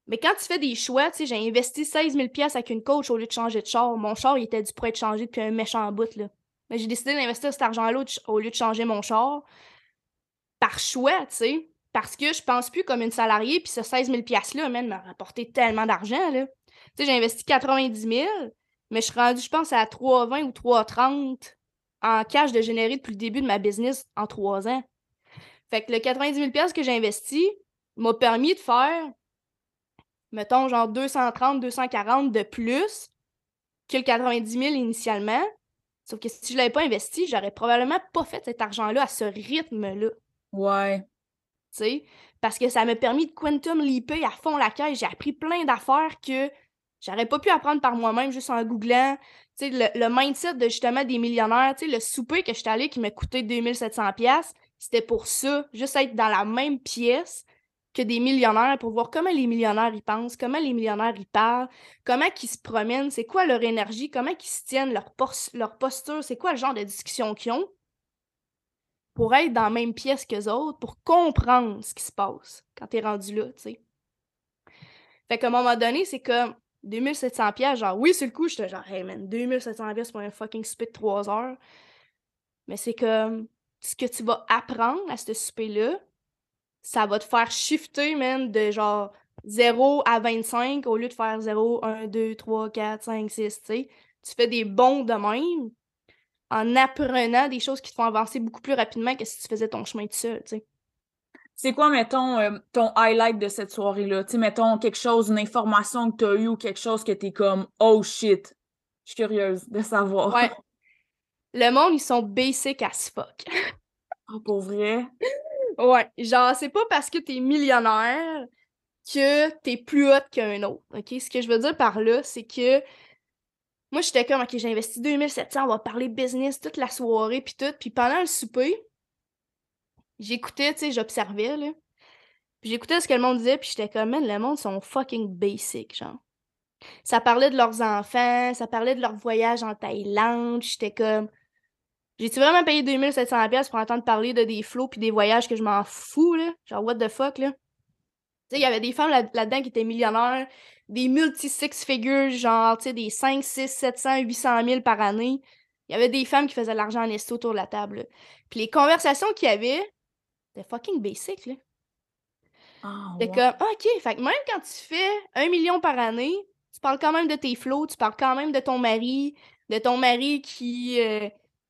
Mais quand tu fais des choix, tu sais, j'ai investi 16 000 avec une coach au lieu de changer de char. Mon char, il était dû pour être changé depuis un méchant bout, là. Mais j'ai décidé d'investir cet argent-là au lieu de changer mon char. Par choix, tu sais. Parce que je pense plus comme une salariée, puis ce 16 000 $-là, m'a rapporté tellement d'argent, là. Tu sais, j'ai investi 90 000, mais je suis rendue, je pense, à 3,20 ou 3,30 en cash de générer depuis le début de ma business en trois ans. Fait que le 90 000 que j'ai investi m'a permis de faire mettons, genre 230, 240 de plus que le 90 000 initialement. Sauf que si je l'avais pas investi, j'aurais probablement pas fait cet argent-là à ce rythme-là. Ouais. Tu sais, parce que ça m'a permis de quantum leaper à fond la caisse. J'ai appris plein d'affaires que j'aurais pas pu apprendre par moi-même juste en googlant. Tu sais, le, mindset de justement des millionnaires, tu le souper que j'étais allé qui m'a coûté 2700$, c'était pour ça, juste être dans la même pièce, que des millionnaires pour voir comment les millionnaires y pensent, comment les millionnaires y parlent, comment ils se promènent, c'est quoi leur énergie, comment ils se tiennent, leur, leur posture, c'est quoi le genre de discussion qu'ils ont pour être dans la même pièce qu'eux autres, pour comprendre ce qui se passe quand t'es rendu là, tu sais. Fait qu'à un moment donné, c'est comme 2700 pièces genre oui, c'est le coup, j'étais genre hey man, 2700 pièces pour un fucking souper de 3 heures. Mais c'est comme ce que tu vas apprendre à ce souper là, ça va te faire shifter, man, de genre 0 à 25 au lieu de faire 0, 1, 2, 3, 4, 5, 6, tu sais. Tu fais des bons de même en apprenant des choses qui te font avancer beaucoup plus rapidement que si tu faisais ton chemin tout seul, tu sais. C'est quoi, mettons, euh, ton highlight de cette soirée-là? Tu sais, mettons, quelque chose, une information que tu as eue ou quelque chose que t'es comme « Oh shit! » Je suis curieuse de savoir. Ouais. Le monde, ils sont basic as fuck. oh, pour vrai? Ouais, genre, c'est pas parce que t'es millionnaire que t'es plus hot qu'un autre, OK? Ce que je veux dire par là, c'est que moi, j'étais comme, OK, j'ai investi 2700, on va parler business toute la soirée, puis tout. Puis pendant le souper, j'écoutais, tu sais, j'observais, là. Puis j'écoutais ce que le monde disait, puis j'étais comme, man, le monde sont fucking basic, genre. Ça parlait de leurs enfants, ça parlait de leur voyage en Thaïlande, j'étais comme, j'ai-tu vraiment payé 2700$ pour entendre parler de des flots puis des voyages que je m'en fous, là? Genre, what the fuck, là? Tu sais, il y avait des femmes là-dedans qui étaient millionnaires, des multi-six figures, genre, tu sais, des 5, 6, 700, 800 000 par année. Il y avait des femmes qui faisaient de l'argent en esto autour de la table. Puis les conversations qu'il y avait, c'était fucking basic, là. C'était comme, ah, OK, fait que même quand tu fais un million par année, tu parles quand même de tes flots, tu parles quand même de ton mari, de ton mari qui, euh,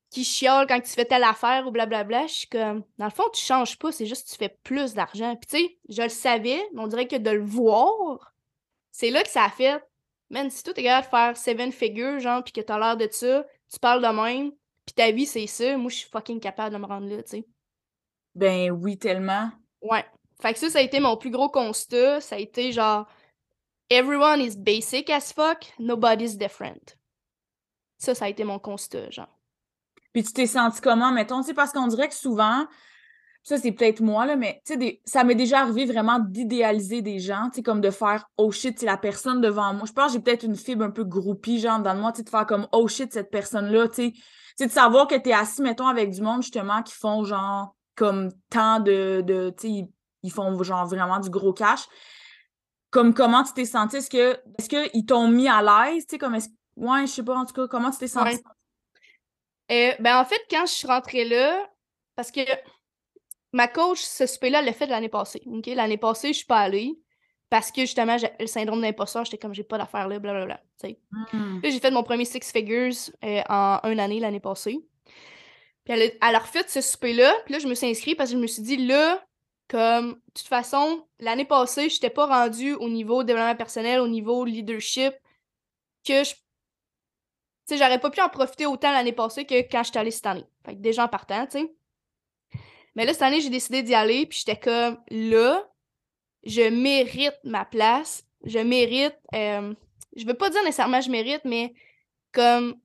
qui chiole quand tu fais telle affaire ou blablabla. Je suis comme, dans le fond, tu changes pas, c'est juste que tu fais plus d'argent. Puis tu sais, je le savais, mais on dirait que de le voir, c'est là que ça a fait. Man, si toi t'es capable de faire seven figures, genre, puis que t'as l'air de ça, tu parles de même, puis ta vie c'est ça, moi je suis fucking capable de me rendre là, tu sais. Ben oui, tellement. Ouais. Fait que ça, ça a été mon plus gros constat. Ça a été genre, everyone is basic as fuck, nobody's different. Ça, ça a été mon constat, genre. Puis tu t'es senti comment, mettons, tu sais, parce qu'on dirait que souvent, ça c'est peut-être moi, là, mais tu sais, ça m'est déjà arrivé vraiment d'idéaliser des gens, tu sais, comme de faire oh shit, c'est la personne devant moi. Je pense que j'ai peut-être une fibre un peu groupie, genre, dans moi, tu sais, de faire comme oh shit, cette personne-là, tu sais. de savoir que tu es assis, mettons, avec du monde, justement, qui font genre comme tant de. de tu sais, ils font genre vraiment du gros cash. Comme comment tu t'es senti? Est-ce que est-ce qu'ils t'ont mis à l'aise? Tu sais, comme est-ce Ouais, je sais pas, en tout cas, comment tu t'es senti? Euh, ben, en fait, quand je suis rentrée là, parce que ma coach, ce souper-là, elle l'a fait l'année passée. L'année passée, je suis pas allée. parce que justement, j'ai le syndrome d'imposteur, j'étais comme j'ai pas d'affaires là, blablabla. Hmm. Là, j'ai fait mon premier six figures euh, en une année l'année passée. Puis elle a, elle a refait ce souper-là. Puis là, je me suis inscrite parce que je me suis dit, là, comme, de toute façon, l'année passée, je pas rendue au niveau développement personnel, au niveau leadership, que je. Tu sais, j'aurais pas pu en profiter autant l'année passée que quand j'étais allée cette année. Fait que déjà en partant, tu sais. Mais là, cette année, j'ai décidé d'y aller, puis j'étais comme, là, je mérite ma place. Je mérite. Euh, je veux pas dire nécessairement je mérite, mais comme.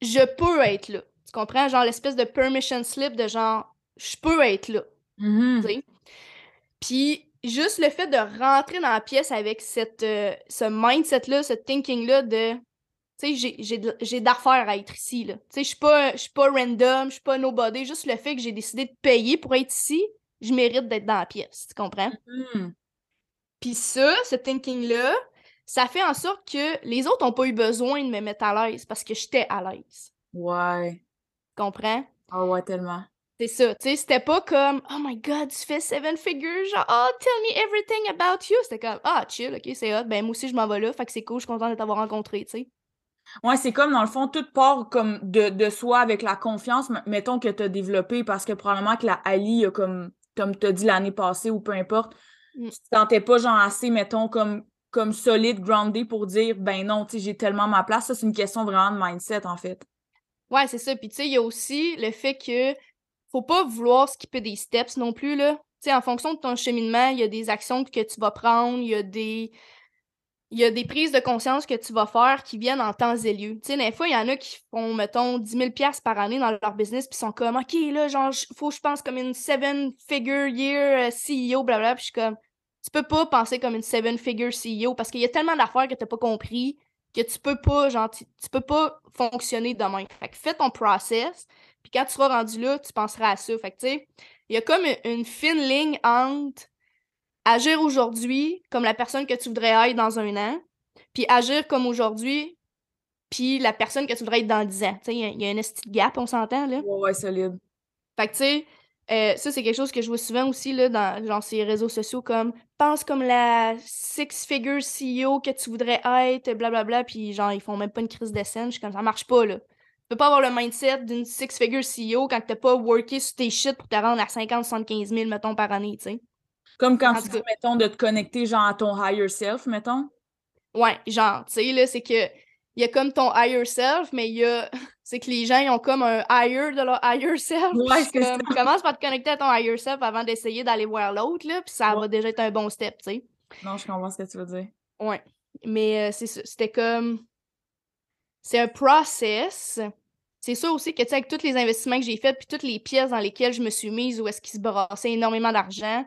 Je peux être là. Tu comprends? Genre l'espèce de permission slip de genre, je peux être là. Mm-hmm. Puis juste le fait de rentrer dans la pièce avec cette, euh, ce mindset-là, ce thinking-là de. Tu sais, j'ai d'affaires à être ici, là. Tu sais, je suis pas, pas random, je suis pas nobody. Juste le fait que j'ai décidé de payer pour être ici, je mérite d'être dans la pièce. Tu comprends? Mm-hmm. Puis ça, ce thinking-là, ça fait en sorte que les autres n'ont pas eu besoin de me mettre à l'aise parce que j'étais à l'aise. Ouais. Tu comprends? Ah ouais, tellement. C'est ça, tu sais, c'était pas comme Oh my god, tu fais seven figures, genre Oh, tell me everything about you. C'était comme Ah, chill, ok, c'est hot, ben moi aussi je m'en vais là, fait que c'est cool, je suis contente de t'avoir rencontré, tu sais. Ouais, c'est comme dans le fond, toute part comme de, de soi avec la confiance, mettons que tu as développé parce que probablement que la Ali a comme, comme tu as dit l'année passée ou peu importe, mm. tu te sentais pas genre assez, mettons, comme, comme solide, grounded pour dire ben non, tu sais, j'ai tellement ma place. Ça, c'est une question vraiment de mindset en fait. Ouais, c'est ça. Puis tu sais, il y a aussi le fait que faut pas vouloir skipper des steps non plus, là. Tu sais, en fonction de ton cheminement, il y a des actions que tu vas prendre, il y a des... Il y a des prises de conscience que tu vas faire qui viennent en temps et lieu. Tu sais, des fois, il y en a qui font, mettons, 10 000 par année dans leur business, puis sont comme, OK, là, genre, faut que je pense comme une seven-figure year euh, CEO, blablabla. Puis je suis comme, tu peux pas penser comme une seven-figure CEO parce qu'il y a tellement d'affaires que tu n'as pas compris que tu peux pas, genre, tu, peux pas fonctionner demain. Fait que fais ton process, puis quand tu seras rendu là, tu penseras à ça. Fait que, tu sais, il y a comme une fine ligne entre agir aujourd'hui comme la personne que tu voudrais être dans un an, puis agir comme aujourd'hui, puis la personne que tu voudrais être dans dix ans. Tu sais, il y, a un petit gap, on s'entend, là? Ouais, ouais, solide. Fait que, tu sais, euh, ça, c'est quelque chose que je vois souvent aussi là, dans genre, ces réseaux sociaux comme pense comme la six-figure CEO que tu voudrais être, blablabla, puis genre, ils font même pas une crise de scène. Je suis comme ça marche pas, là. Tu peux pas avoir le mindset d'une six-figure CEO quand t'as pas worké sur tes shit pour te rendre à 50-75 000, mettons, par année, tu sais. Comme quand tu dis, mettons, de te connecter, genre, à ton higher self, mettons? Ouais, genre, tu sais, là, c'est que il y a comme ton higher self, mais il y a. C'est que les gens, ils ont comme un higher de leur higher self. Ouais, c'est ça. Commence par te connecter à ton higher self avant d'essayer d'aller voir l'autre, là, puis ça va déjà être un bon step, tu sais. Non, je comprends ce que tu veux dire. Ouais. Mais euh, c'était comme c'est un process. C'est sûr aussi que, tu sais, avec tous les investissements que j'ai faits, puis toutes les pièces dans lesquelles je me suis mise, où est-ce qu'il se brassait énormément d'argent,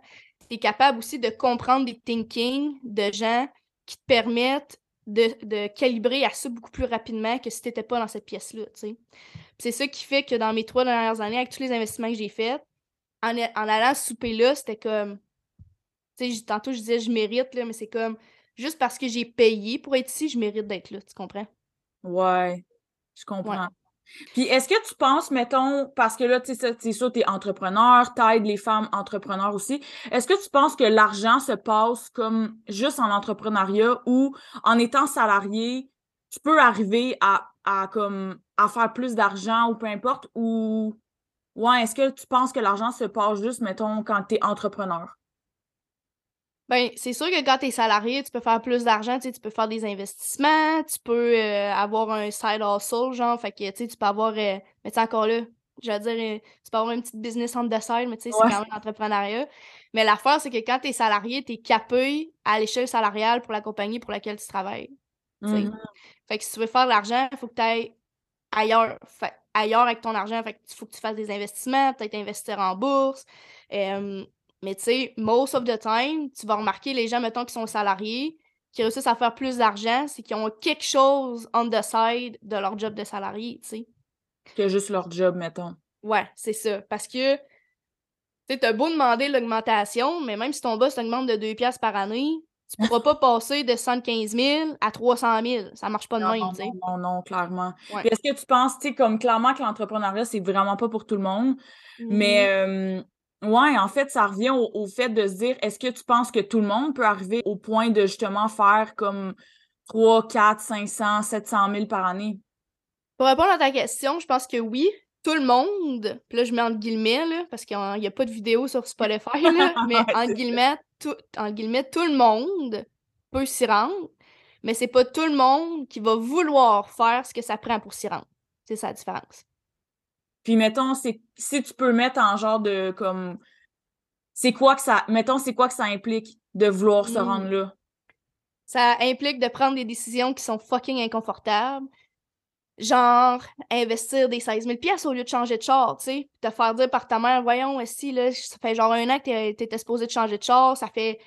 tu es capable aussi de comprendre des thinking de gens qui te permettent de, calibrer à ça beaucoup plus rapidement que si tu n'étais pas dans cette pièce-là, tu sais. C'est ça qui fait que dans mes trois dernières années, avec tous les investissements que j'ai faits, en, en allant souper là, c'était comme... Tantôt, je disais je mérite, là, mais c'est comme... Juste parce que j'ai payé pour être ici, je mérite d'être là, tu comprends? Ouais, je comprends. Puis est-ce que tu penses, mettons, parce que là, tu sais, sûr, tu es entrepreneur, t'aides les femmes entrepreneurs aussi. Est-ce que tu penses que l'argent se passe comme juste en entrepreneuriat ou en étant salarié, tu peux arriver à, à comme à faire plus d'argent ou peu importe ou ouais, est-ce que tu penses que l'argent se passe juste, mettons, quand tu es entrepreneur? Ben, c'est sûr que quand tu es salarié, tu peux faire plus d'argent, tu peux faire des investissements, tu peux euh, avoir un side hustle, genre, fait que, tu peux avoir, euh, mais tu encore là, je veux dire, euh, tu peux avoir une petite business the side, mais tu sais, c'est quand même l'entrepreneuriat. Mais l'affaire, c'est que quand tu es salarié, tu es capé à l'échelle salariale pour la compagnie pour laquelle tu travailles. Mmh fait que si tu veux faire de l'argent, il faut que tu ailles ailleurs, ailleurs avec ton argent, fait il faut que tu fasses des investissements, peut-être investir en bourse. Mais tu sais, most of the time, tu vas remarquer les gens, mettons, qui sont salariés, qui réussissent à faire plus d'argent, c'est qu'ils ont quelque chose on the side de leur job de salarié, tu sais. Que juste leur job, mettons. Ouais, c'est ça. Parce que, tu sais, t'as beau demander l'augmentation, mais même si ton boss t'augmente de 2 piastres par année, tu pourras pas passer de 115 000 à 300 000. Ça marche pas de même, tu sais. Non, non, non, clairement. Est-ce que tu penses, tu sais, comme clairement que l'entrepreneuriat, c'est vraiment pas pour tout le monde, mais Ouais, en fait, ça revient au, fait de se dire, est-ce que tu penses que tout le monde peut arriver au point de justement faire comme 3, 4, 500, 700 000 par année? Pour répondre à ta question, je pense que oui. Tout le monde, puis là je mets entre guillemets, là, parce qu'il n'y a pas de vidéo sur Spotify, là, mais entre guillemets, tout, en guillemets, tout le monde peut s'y rendre, mais c'est pas tout le monde qui va vouloir faire ce que ça prend pour s'y rendre. C'est ça la différence. Puis mettons, si tu peux mettre en genre de comme c'est quoi que ça. Mettons, c'est quoi que ça implique de vouloir se rendre mmh. là? Ça implique de prendre des décisions qui sont fucking inconfortables. Genre, investir des 16 000 pièces au lieu de changer de char, tu sais. Te faire dire par ta mère, voyons, si, là, ça fait genre un an que t'étais supposé de changer de char, ça fait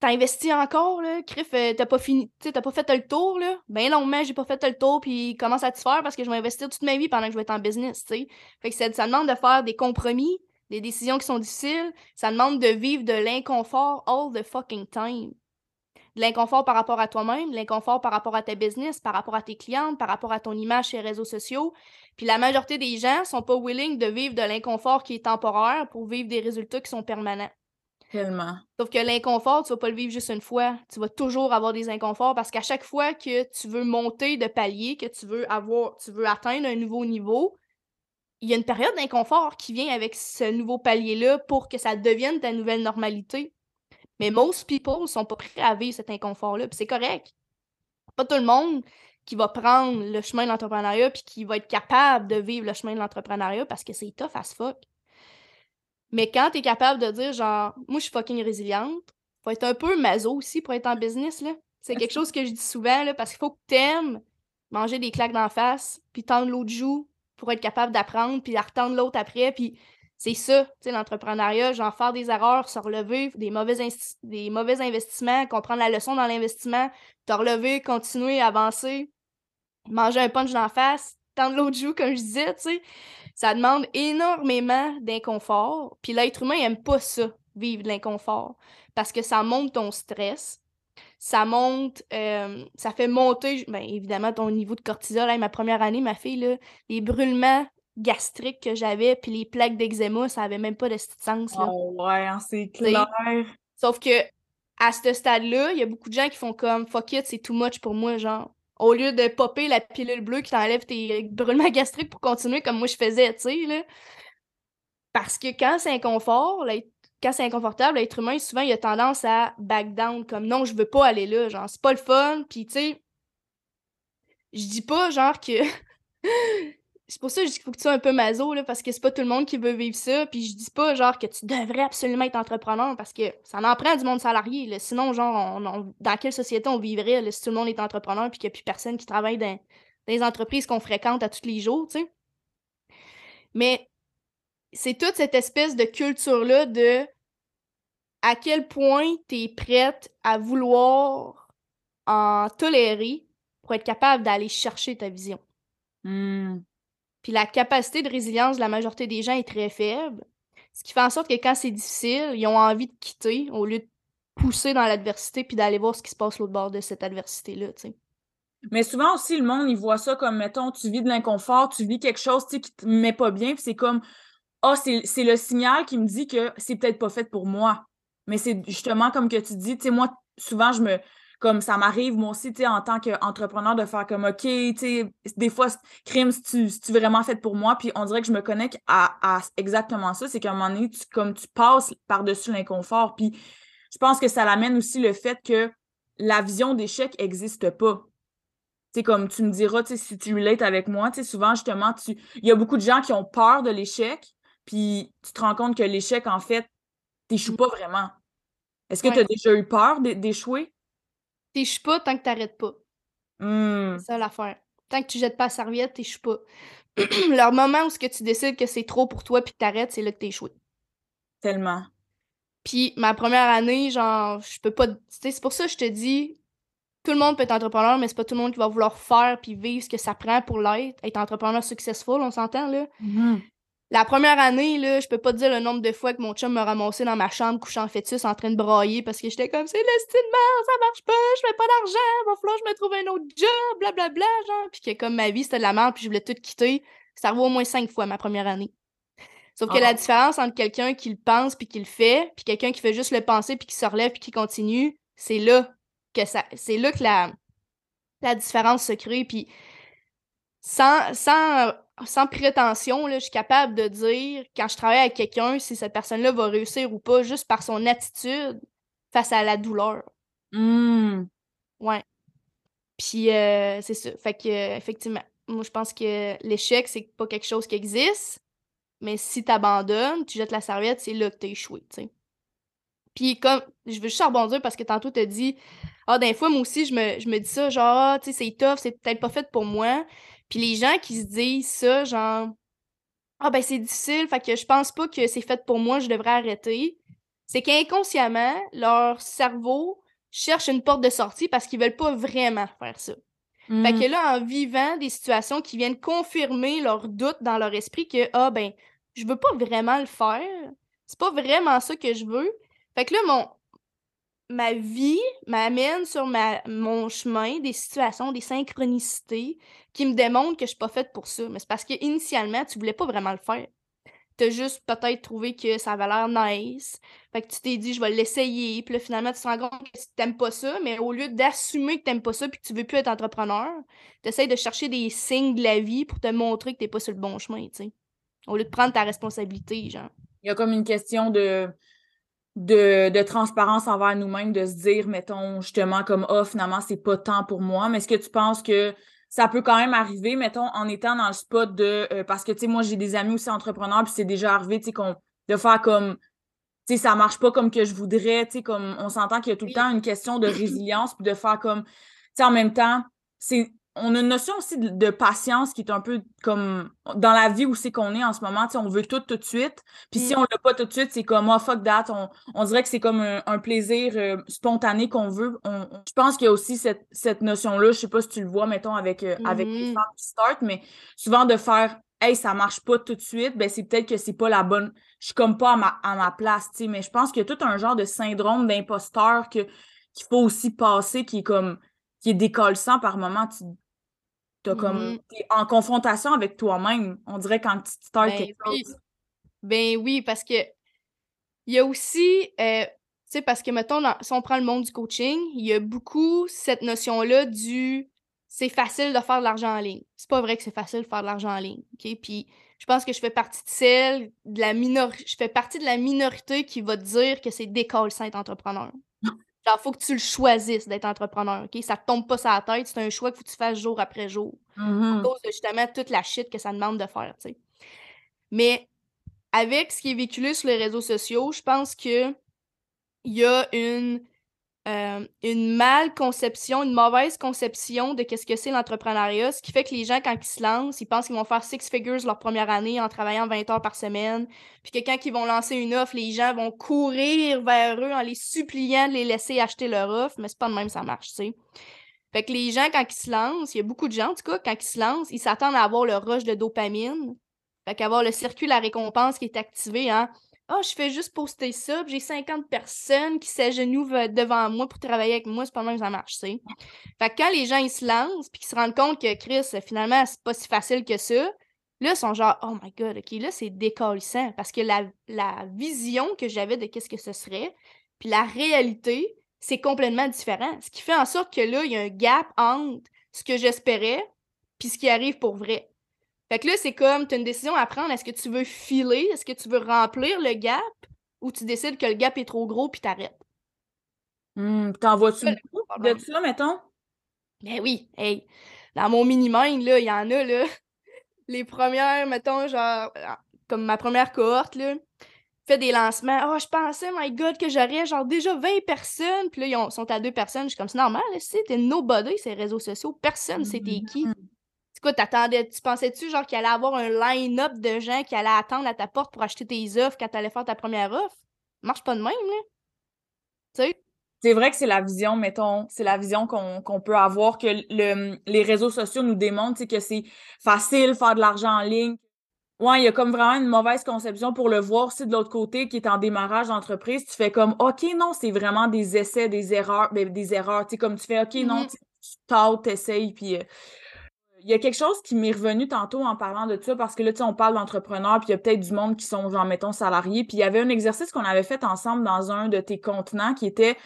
t'as investi encore, là, Criff, euh, t'as pas fini, t'as pas fait le tour, là? Ben mais j'ai pas fait le tour, puis comment ça te faire parce que je vais investir toute ma vie pendant que je vais être en business, tu sais. Fait que ça, ça, demande de faire des compromis, des décisions qui sont difficiles, ça demande de vivre de l'inconfort all the fucking time. De l'inconfort par rapport à toi-même, de l'inconfort par rapport à ta business, par rapport à tes clientes, par rapport à ton image sur les réseaux sociaux. Puis la majorité des gens sont pas willing de vivre de l'inconfort qui est temporaire pour vivre des résultats qui sont permanents. Tellement. Sauf que l'inconfort, tu vas pas le vivre juste une fois. Tu vas toujours avoir des inconforts parce qu'à chaque fois que tu veux monter de palier, que tu veux avoir, tu veux atteindre un nouveau niveau, il y a une période d'inconfort qui vient avec ce nouveau palier-là pour que ça devienne ta nouvelle normalité. Mais most people sont pas prêts à vivre cet inconfort-là, puis c'est correct. Pas tout le monde qui va prendre le chemin de l'entrepreneuriat puis qui va être capable de vivre le chemin de l'entrepreneuriat parce que c'est tough as fuck. Mais quand t'es capable de dire, genre, moi, je suis fucking résiliente, faut être un peu maso aussi pour être en business, là. C'est quelque chose que je dis souvent, là, parce qu'il faut que t'aimes manger des claques d'en face, puis tendre l'autre joue pour être capable d'apprendre, puis la retendre l'autre après, puis c'est ça, tu sais, l'entrepreneuriat, genre faire des erreurs, se relever, des mauvais, des mauvais investissements, comprendre la leçon dans l'investissement, te relever, continuer, avancer, manger un punch d'en face, tendre l'autre joue, comme je disais, tu sais. Ça demande énormément d'inconfort. Puis l'être humain n'aime pas ça, vivre de l'inconfort, parce que ça monte ton stress. Ça monte, euh, ça fait monter, bien évidemment, ton niveau de cortisol. ma première année, ma fille, là, les brûlements gastriques que j'avais, puis les plaques d'eczéma, ça avait même pas de sens. Là. Oh ouais, hein, c'est clair. Sauf que à ce stade-là, il y a beaucoup de gens qui font comme fuck it, c'est too much pour moi, genre au lieu de popper la pilule bleue qui t'enlève tes brûlements gastriques pour continuer comme moi je faisais, tu sais, là. Parce que quand c'est inconfort, quand c'est inconfortable, l'être humain, souvent, il a tendance à back down, comme non, je veux pas aller là, genre, c'est pas le fun, puis tu sais, je dis pas, genre, que c'est pour ça que je dis qu'il que tu sois un peu maso, là, parce que c'est pas tout le monde qui veut vivre ça. Puis je dis pas, genre, que tu devrais absolument être entrepreneur, parce que ça en prend du monde salarié. Sinon, genre, dans quelle société on vivrait si tout le monde est entrepreneur puis qu'il n'y a plus personne qui travaille dans, les entreprises qu'on fréquente à tous les jours, tu sais. Mais c'est toute cette espèce de culture-là de à quel point tu es prête à vouloir en tolérer pour être capable d'aller chercher ta vision. Mmh. Puis la capacité de résilience de la majorité des gens est très faible. Ce qui fait en sorte que quand c'est difficile, ils ont envie de quitter au lieu de pousser dans l'adversité puis d'aller voir ce qui se passe l'autre bord de cette adversité-là, tu sais. Mais souvent aussi, le monde, il voit ça comme, mettons, tu vis de l'inconfort, tu vis quelque chose qui te met pas bien, puis c'est comme, ah, oh, c'est le signal qui me dit que c'est peut-être pas fait pour moi. Mais c'est justement comme que tu dis, tu sais, moi, souvent, je me, comme ça m'arrive, moi aussi, tu sais, en tant qu'entrepreneur, de faire comme, OK, tu sais, des fois, crime, si tu, si tu vraiment fait pour moi, puis on dirait que je me connecte à, exactement ça, c'est qu'à un moment donné, tu, comme tu passes par-dessus l'inconfort, puis je pense que ça l'amène aussi le fait que la vision d'échec n'existe pas. Tu sais, comme tu me diras, si tu relates avec moi, souvent, justement, tu... il y a beaucoup de gens qui ont peur de l'échec, puis tu te rends compte que l'échec, en fait, t'échoues pas vraiment. Est-ce que tu as déjà eu peur d'échouer? T'échoues pas tant que t'arrêtes pas. Mmh. C'est ça l'affaire. Tant que tu jettes pas la serviette, t'échoues pas. Le moment où ce que tu décides que c'est trop pour toi puis que t'arrêtes, c'est là que t'es échoué. Tellement. Puis ma première année, genre, je peux pas. c'est pour ça que je te dis, tout le monde peut être entrepreneur, mais c'est pas tout le monde qui va vouloir faire puis vivre ce que ça prend pour l'être. Être entrepreneur successful, on s'entend, là. Mmh la première année, là, je peux pas te dire le nombre de fois que mon chum m'a ramassé dans ma chambre couchant en fœtus en train de brailler parce que j'étais comme c'est l'estimement, ça marche pas, je fais pas d'argent, va falloir que je me trouve un autre job, blablabla, bla, bla, genre. Puis que comme ma vie c'était de la merde puis je voulais tout quitter. Ça arrivé au moins cinq fois ma première année. Sauf que Ah. la différence entre quelqu'un qui le pense puis qui le fait, puis quelqu'un qui fait juste le penser puis qui se relève puis qui continue, c'est là que ça c'est là que la la différence se crée puis sans sans sans prétention là, je suis capable de dire quand je travaille avec quelqu'un si cette personne-là va réussir ou pas juste par son attitude face à la douleur. Hmm. Ouais. Puis euh, c'est ça. Fait que euh, effectivement, moi je pense que l'échec c'est pas quelque chose qui existe, mais si t'abandonnes, tu jettes la serviette, c'est là que t'as échoué, tu sais. Puis comme je veux juste rebondir parce que tantôt t'as dit ah des fois moi aussi je me, je me dis ça genre ah, tu sais c'est tough, c'est peut-être pas fait pour moi. Puis les gens qui se disent ça genre ah ben c'est difficile, fait que je pense pas que c'est fait pour moi, je devrais arrêter. C'est qu'inconsciemment leur cerveau cherche une porte de sortie parce qu'ils veulent pas vraiment faire ça. Fait que là, en vivant des situations qui viennent confirmer leurs doutes dans leur esprit que ah ben, je veux pas vraiment le faire. C'est pas vraiment ça que je veux. Fait que là, mon ma vie m'amène sur ma mon chemin des situations, des synchronicités qui me démontrent que je suis pas faite pour ça. Mais c'est parce que initialement, tu voulais pas vraiment le faire. T'as juste peut-être trouvé que ça avait l'air nice. Fait que tu t'es dit, je vais l'essayer. Puis là, finalement, tu te rends compte que tu t'aimes pas ça. Mais au lieu d'assumer que t'aimes pas ça puis que tu veux plus être entrepreneur, t'essayes de chercher des signes de la vie pour te montrer que t'es pas sur le bon chemin, tu. Au lieu de prendre ta responsabilité, genre. Il y a comme une question de, de, de transparence envers nous-mêmes, de se dire, mettons, justement, comme, ah, finalement, c'est pas tant pour moi. Mais est-ce que tu penses que ça peut quand même arriver, mettons, en étant dans le spot de. euh, parce que, tu sais, moi, j'ai des amis aussi entrepreneurs, puis c'est déjà arrivé, tu sais, qu'on- de faire comme. Tu sais, ça marche pas comme que je voudrais, tu sais, comme on s'entend qu'il y a tout le temps une question de résilience, puis de faire comme. Tu sais, en même temps, c'est. On a une notion aussi de, de patience qui est un peu comme dans la vie où c'est qu'on est en ce moment, on veut tout tout de suite. Puis si Mm. on l'a pas tout de suite, c'est comme, oh fuck that. On, on dirait que c'est comme un, un plaisir euh, spontané qu'on veut. On- on- je pense qu'il y a aussi cette, cette notion-là, je sais pas si tu le vois, mettons, avec, euh, avec les Mhm. femmes qui start, mais souvent de faire, hey, ça marche pas tout de suite, ben c'est peut-être que c'est pas la bonne. Je suis comme pas à ma, à ma place, tu sais. Mais je pense qu'il y a tout un genre de syndrome d'imposteur que, qu'il faut aussi passer, qui est comme, qui est décollissant par moment. Tu t'as comme, Mhm. t'es en confrontation avec toi-même. On dirait quand tu starts Ben quelque oui. chose. Ben oui, parce que il y a aussi, euh, tu sais, parce que mettons, dans- si on prend le monde du coaching, il y a beaucoup cette notion-là du c'est facile de faire de l'argent en ligne. C'est pas vrai que c'est facile de faire de l'argent en ligne. OK? Puis je pense que je fais partie de celle, de la minorité, je fais partie de la minorité qui va te dire que c'est décalissant être entrepreneur. Genre, faut que tu le choisisses d'être entrepreneur, OK? Ça te tombe pas sur la tête, c'est un choix qu'il faut que tu fasses jour après jour à Mhm. cause de justement toute la shit que ça demande de faire, tu sais. Mais avec ce qui est véhiculé sur les réseaux sociaux, je pense que il y a une, euh, une mal conception, une mauvaise conception de qu'est-ce que c'est l'entrepreneuriat, ce qui fait que les gens, quand ils se lancent, ils pensent qu'ils vont faire six figures leur première année en travaillant 20 heures par semaine, puis que quand ils vont lancer une offre, les gens vont courir vers eux en les suppliant de les laisser acheter leur offre, mais c'est pas de même ça marche, tu sais. Fait que les gens, quand ils se lancent, il y a beaucoup de gens, en tout cas, quand ils se lancent, ils s'attendent à avoir le rush de dopamine. Fait qu'avoir le circuit, la récompense qui est activé, hein. Ah, je fais juste poster ça, j'ai 50 personnes qui s'agenouillent devant moi pour travailler avec moi, c'est pas même que ça marche. Fait quand les gens, ils se lancent, puis qu'ils se rendent compte que Chris, finalement, c'est pas si facile que ça, là, ils sont genre, oh my god, ok, là, c'est décalissant. Parce que la, la vision que j'avais de qu'est-ce que ce serait, puis la réalité, c'est complètement différent. Ce qui fait en sorte que là, il y a un gap entre ce que j'espérais, puis ce qui arrive pour vrai. Fait que là, c'est comme, tu as une décision à prendre. Est-ce que tu veux filer? Est-ce que tu veux remplir le gap? Ou tu décides que le gap est trop gros puis t'arrêtes? Hmm, T'en vois-tu Ouais, beaucoup de ça, mettons? Ben oui, hey, dans mon mini-mind, là, il y en a, là, les premières, mettons, genre, ah, comme ma première cohorte, là, fait des lancements. Oh, je pensais, my God, que j'aurais, genre, déjà 20 personnes. Puis là, ils ont- sont à deux personnes. Je suis comme, c'est normal, si t'es nobody, ces réseaux sociaux. Personne, sait t'es qui. C'est quoi, t'attendais, tu pensais-tu, genre, qu'il allait avoir un line-up de gens qui allaient attendre à ta porte pour acheter tes offres quand t'allais faire ta première offre? Ça marche pas de même, là. Tu sais? C'est vrai que c'est la vision, mettons, c'est la vision qu'on peut avoir, que le, les réseaux sociaux nous démontrent, que c'est facile faire de l'argent en ligne. Ouais, il y a comme vraiment une mauvaise conception pour le voir. Si de l'autre côté, qui est en démarrage d'entreprise, tu fais comme, OK, non, c'est vraiment des essais, des erreurs, ben, des erreurs. Tu sais, comme tu fais, OK, non, Mhm. tu tu tentes, t'essayes, puis euh, Il y a quelque chose qui m'est revenu tantôt en parlant de ça, parce que là, tu sais, on parle d'entrepreneurs, puis il y a peut-être du monde qui sont, genre, mettons, salariés. Puis il y avait un exercice qu'on avait fait ensemble dans un de tes contenants qui était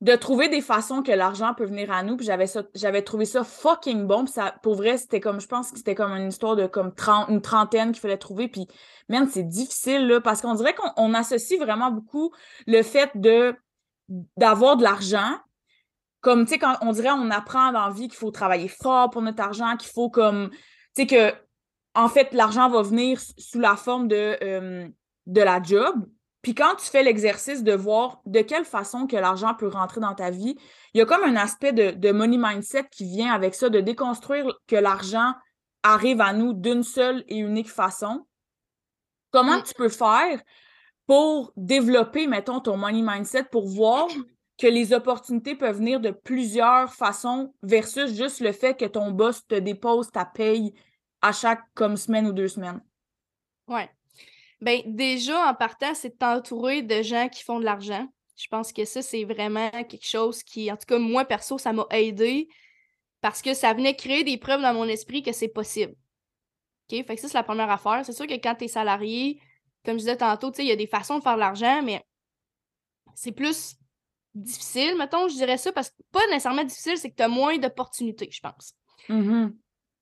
de trouver des façons que l'argent peut venir à nous. Puis j'avais j'avais trouvé ça fucking bon. Puis ça, pour vrai, c'était comme, je pense que c'était comme une histoire de comme 30, une trentaine qu'il fallait trouver. Puis, man, c'est difficile, là, parce qu'on dirait qu'on associe vraiment beaucoup le fait de d'avoir de l'argent. Comme, tu sais, quand on dirait, on apprend dans la vie qu'il faut travailler fort pour notre argent, qu'il faut comme, tu sais, que, en fait, l'argent va venir sous la forme de, euh, de la job. Puis quand tu fais l'exercice de voir de quelle façon que l'argent peut rentrer dans ta vie, il y a comme un aspect de, money mindset qui vient avec ça, de déconstruire que l'argent arrive à nous d'une seule et unique façon. Comment mm. tu peux faire pour développer, mettons, ton money mindset pour voir que les opportunités peuvent venir de plusieurs façons versus juste le fait que ton boss te dépose ta paye à chaque comme semaine ou deux semaines? Ouais. Ben, déjà, en partant, c'est de t'entourer de gens qui font de l'argent. Je pense que ça, c'est vraiment quelque chose qui, en tout cas, moi, perso, ça m'a aidé parce que ça venait créer des preuves dans mon esprit que c'est possible. OK? Fait que ça, c'est la première affaire. C'est sûr que quand tu es salarié, comme je disais tantôt, il y a des façons de faire de l'argent, mais c'est plus difficile, mettons, je dirais ça, parce que pas nécessairement difficile, c'est que tu as moins d'opportunités, je pense. Mm-hmm.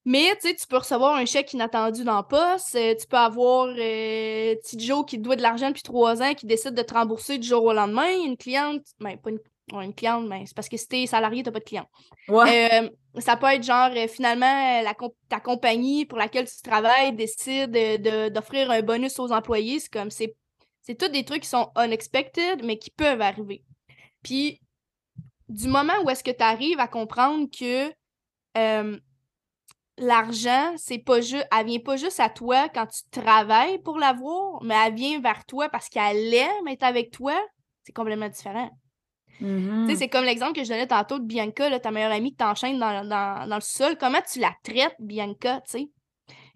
Mais tu sais, tu peux recevoir un chèque inattendu dans le poste. Euh, tu peux avoir euh, petit Joe qui te doit de l'argent depuis trois ans qui décide de te rembourser du jour au lendemain. Une cliente, ben pas une, cliente, mais c'est parce que si t'es salarié, t'as pas de client. Euh, ça peut être genre finalement la ta compagnie pour laquelle tu travailles décide d'offrir un bonus aux employés. C'est comme c'est c'est tous des trucs qui sont unexpected, mais qui peuvent arriver. Puis du moment où est-ce que tu arrives à comprendre que l'argent, c'est pas juste, elle vient pas juste à toi quand tu travailles pour l'avoir, mais elle vient vers toi parce qu'elle aime être avec toi. C'est complètement différent. Mm-hmm. C'est comme l'exemple que je donnais tantôt de Bianca, ta meilleure amie qui t'enchaîne dans, le sol. Comment tu la traites, Bianca,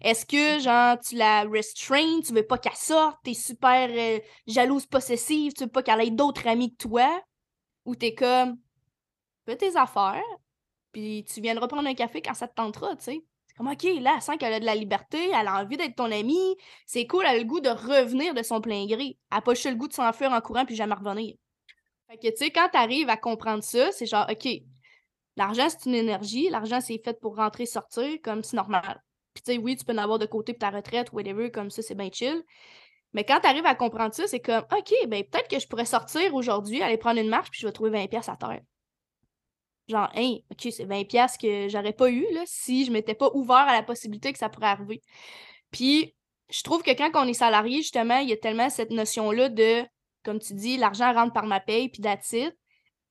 Est-ce que, genre, tu la restrains, tu veux pas qu'elle sorte, t'es super euh, jalouse, possessive, tu veux pas qu'elle ait d'autres amis que toi? Ou t'es comme, fais tes affaires, puis tu viendras prendre un café quand ça te tentera, tu sais? Comme, OK, là, elle sent qu'elle a de la liberté, elle a envie d'être ton amie. C'est cool, elle a le goût de revenir de son plein gré. Elle n'a pas juste le goût de s'enfuir en courant puis jamais revenir. Fait que, tu sais, quand tu arrives à comprendre ça, c'est genre, OK, l'argent, c'est une énergie. L'argent, c'est fait pour rentrer, sortir, comme c'est normal. Puis, tu sais, oui, tu peux en avoir de côté pour ta retraite, whatever, comme ça, c'est bien chill. Mais quand tu arrives à comprendre ça, c'est comme, OK, ben peut-être que je pourrais sortir aujourd'hui, aller prendre une marche, puis je vais trouver 20$ à terre genre, hey, OK, c'est 20 pièces que j'aurais pas eu si je m'étais pas ouvert à la possibilité que ça pourrait arriver. Puis, je trouve que quand on est salarié, justement, il y a tellement cette notion-là de, comme tu dis, l'argent rentre par ma paye, puis that's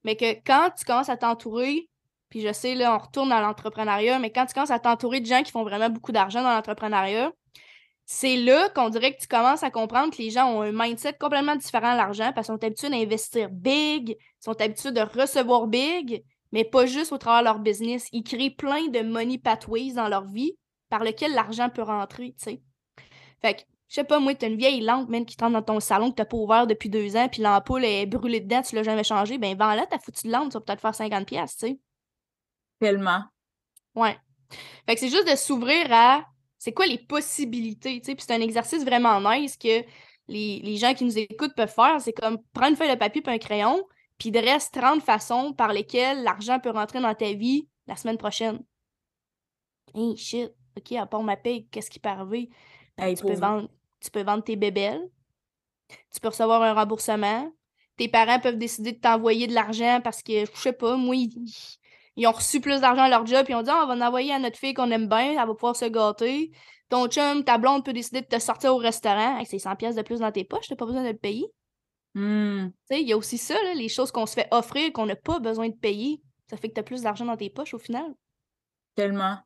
Mais que quand tu commences à t'entourer, puis je sais, là, on retourne dans l'entrepreneuriat, mais quand tu commences à t'entourer de gens qui font vraiment beaucoup d'argent dans l'entrepreneuriat, c'est là qu'on dirait que tu commences à comprendre que les gens ont un mindset complètement différent à l'argent parce qu'ils sont habitués d'investir big, ils sont habitués de recevoir big, mais pas juste au travers de leur business. Ils créent plein de money pathways dans leur vie par lesquels l'argent peut rentrer, tu sais. Fait que, je sais pas, moi, t'as une vieille lampe, même, qui rentre dans ton salon que t'as pas ouvert depuis deux ans, puis l'ampoule est brûlée dedans, tu l'as jamais changé, ben, vends-la, t'as foutu de lampe, tu vas peut-être faire 50$, tu sais. Tellement. Ouais. Fait que c'est juste de s'ouvrir à c'est quoi les possibilités, tu sais? Puis c'est un exercice vraiment nice que les, les, gens qui nous écoutent peuvent faire. C'est comme prendre une feuille de papier et un crayon, puis il reste 30 façons par lesquelles l'argent peut rentrer dans ta vie la semaine prochaine. Hey, shit, OK, à part ma paye, qu'est-ce qui peut arriver? Ben, tu, peux vendre, tu peux vendre tes bébelles. Tu peux recevoir un remboursement. Tes parents peuvent décider de t'envoyer de l'argent parce que, je sais pas, moi, ils, ont reçu plus d'argent à leur job, puis ils ont dit ah, on va en envoyer à notre fille qu'on aime bien, elle va pouvoir se gâter. Ton chum, ta blonde peut décider de te sortir au restaurant avec ses 100 pièces de plus dans tes poches, t'as pas besoin de le payer. Mmh. Il y a aussi ça, les choses qu'on se fait offrir, qu'on n'a pas besoin de payer. Ça fait que tu as plus d'argent dans tes poches au final. Tellement.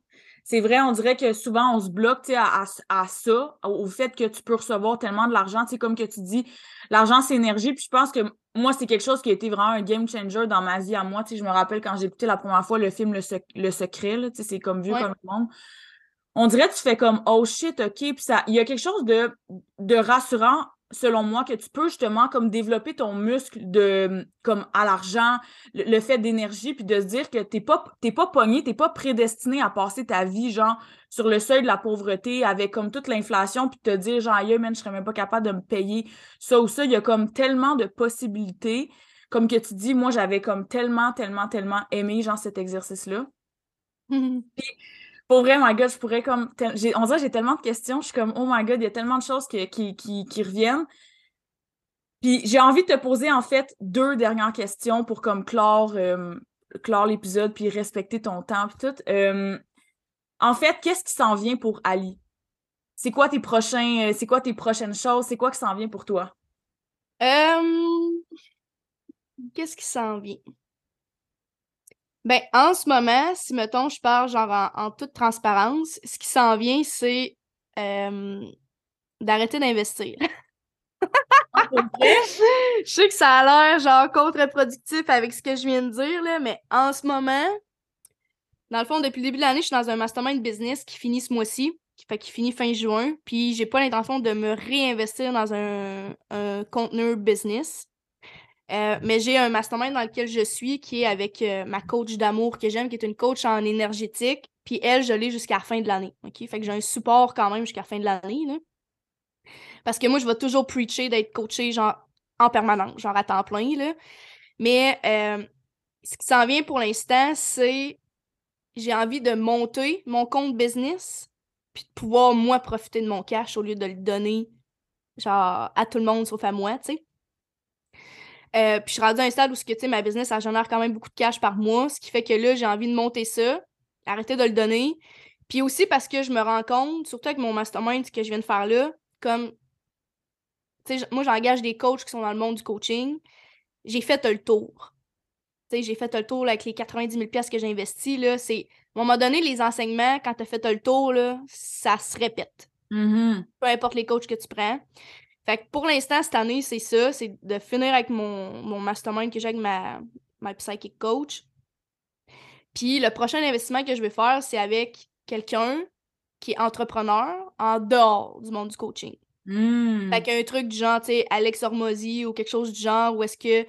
C'est vrai, on dirait que souvent on se bloque à, à, ça, au fait que tu peux recevoir tellement de l'argent. Comme que tu dis, l'argent, c'est énergie. Puis je pense que moi, c'est quelque chose qui a été vraiment un game changer dans ma vie à moi. je me rappelle quand j'ai écouté la première fois le film Le, le Secret, c'est comme vieux comme le monde. On dirait que tu fais comme Oh shit, OK. Puis ça, il y a quelque chose de, de rassurant selon moi, que tu peux justement comme développer ton muscle de comme à l'argent, le, fait d'énergie, puis de se dire que t'es pas t'es pas pogné, t'es pas prédestiné à passer ta vie genre sur le seuil de la pauvreté avec comme toute l'inflation, puis te dire genre aïe, man, je serais même pas capable de me payer ça ou ça. Il y a comme tellement de possibilités. Comme que tu dis, moi j'avais comme tellement, tellement, tellement aimé genre cet exercice-là. Pour vrai, my God, je pourrais comme. On dirait j'ai tellement de questions. Je suis comme, oh my God, il y a tellement de choses qui, qui, reviennent. Puis j'ai envie de te poser, en fait, deux dernières questions pour comme clore, euh, l'épisode puis respecter ton temps puis tout. Euh, en fait, qu'est-ce qui s'en vient pour Ali? C'est quoi tes prochains. Euh, c'est quoi tes prochaines choses? C'est quoi qui s'en vient pour toi? Qu'est-ce qui s'en vient? Ben, en ce moment, si mettons, je parle genre en, toute transparence, ce qui s'en vient, c'est d'arrêter d'investir. Ah, je sais que ça a l'air genre contre-productif avec ce que je viens de dire, là, mais en ce moment, dans le fond, depuis le début de l'année, je suis dans un mastermind business qui finit ce mois-ci, qui fait finit fin juin, puis j'ai pas l'intention de me réinvestir dans un, un conteneur business. Euh, mais j'ai un mastermind dans lequel je suis qui est avec euh, ma coach d'amour que j'aime, qui est une coach en énergétique. Puis elle, je l'ai jusqu'à la fin de l'année. OK? Fait que j'ai un support quand même jusqu'à la fin de l'année. Parce que moi, je vais toujours preacher d'être coaché genre en permanence, genre à temps plein. Là. Mais euh, ce qui s'en vient pour l'instant, c'est j'ai envie de monter mon compte business puis de pouvoir, moi, profiter de mon cash au lieu de le donner genre à tout le monde sauf à moi, tu sais. Euh, puis je suis rendue à un stade où que, ma business, ça génère quand même beaucoup de cash par mois, ce qui fait que là, j'ai envie de monter ça, arrêter de le donner. Puis aussi parce que je me rends compte, surtout avec mon mastermind que je viens de faire là, comme, tu sais, moi, j'engage des coachs qui sont dans le monde du coaching. J'ai fait le tour. Tu sais, j'ai fait le tour avec les 90 000 que j'ai investis, là, c'est... À un moment donné, les enseignements, quand tu as fait le tour, là, ça se répète. Mm-hmm. Peu importe les coachs que tu prends. Fait que pour l'instant, cette année, c'est ça. C'est de finir avec mon, mon mastermind que j'ai avec ma, ma psychic coach. Puis le prochain investissement que je vais faire, c'est avec quelqu'un qui est entrepreneur en dehors du monde du coaching. Mmh. Fait qu'un truc du genre, tu sais, Alex Hormozy ou quelque chose du genre où est-ce que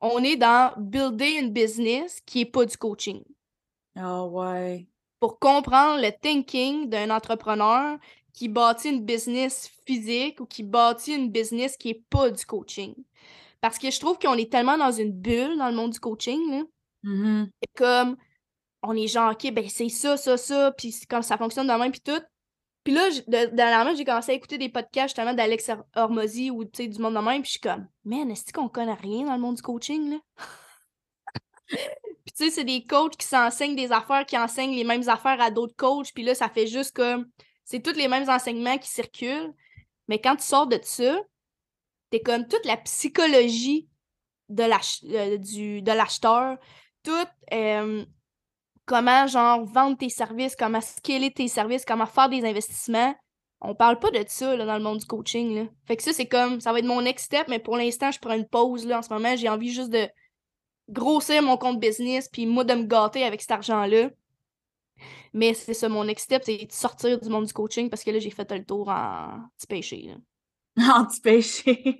on est dans builder une business qui est pas du coaching. Ah ouais. Pour comprendre le thinking d'un entrepreneur qui bâtit une business physique ou qui bâtit une business qui est pas du coaching. Parce que je trouve qu'on est tellement dans une bulle dans le monde du coaching. Là. Mm-hmm. Comme on est genre, OK, ben c'est ça, ça, ça, puis comme ça fonctionne de même, puis tout. Puis là, dernièrement, j'ai commencé à écouter des podcasts justement d'Alex Hormozy ou du monde de même, puis je suis comme, man, est-ce qu'on connaît rien dans le monde du coaching, là? puis tu sais, c'est des coachs qui s'enseignent des affaires, qui enseignent les mêmes affaires à d'autres coachs, puis là, ça fait juste comme c'est tous les mêmes enseignements qui circulent. Mais quand tu sors de ça, t'es comme toute la psychologie de euh, l'acheteur, toute euh, comment genre vendre tes services, comment scaler tes services, comment faire des investissements. On parle pas de ça dans le monde du coaching. Là. Fait que ça, c'est comme ça va être mon next step, mais pour l'instant, je prends une pause là. En ce moment, j'ai envie juste de grossir mon compte business, puis moi de me gâter avec cet argent-là. Mais c'est ça, mon next step, c'est de sortir du monde du coaching parce que là, j'ai fait le tour en petit péché. En petit péché.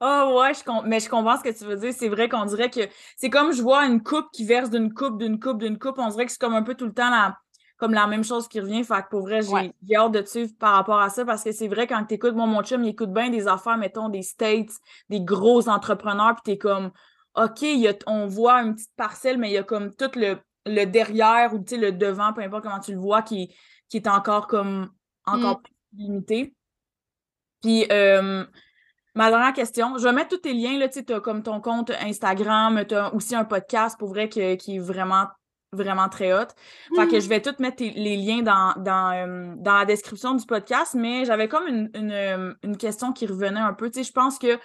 oh ouais, je mais je comprends ce que tu veux dire. C'est vrai qu'on dirait que c'est comme je vois une coupe qui verse d'une coupe, d'une coupe, d'une coupe. On dirait que c'est comme un peu tout le temps la, comme la même chose qui revient. Fait que pour vrai, j'ai hâte de te suivre par rapport à ça parce que c'est vrai, quand tu écoutes, mon chum, il écoute bien des affaires, mettons, des States, des gros entrepreneurs, puis t'es comme, OK, on voit une petite parcelle, mais il y a comme tout le le derrière ou le devant, peu importe comment tu le vois, qui, qui est encore comme encore mm. plus limité. Puis euh, ma dernière question, je vais mettre tous tes liens, là, tu as comme ton compte Instagram, tu as aussi un podcast pour vrai qui est vraiment vraiment très hot. Fait que mm. je vais tout mettre les liens dans, dans, euh, dans, la description du podcast, mais j'avais comme une, une, une, question qui revenait un peu. Tu sais, je pense que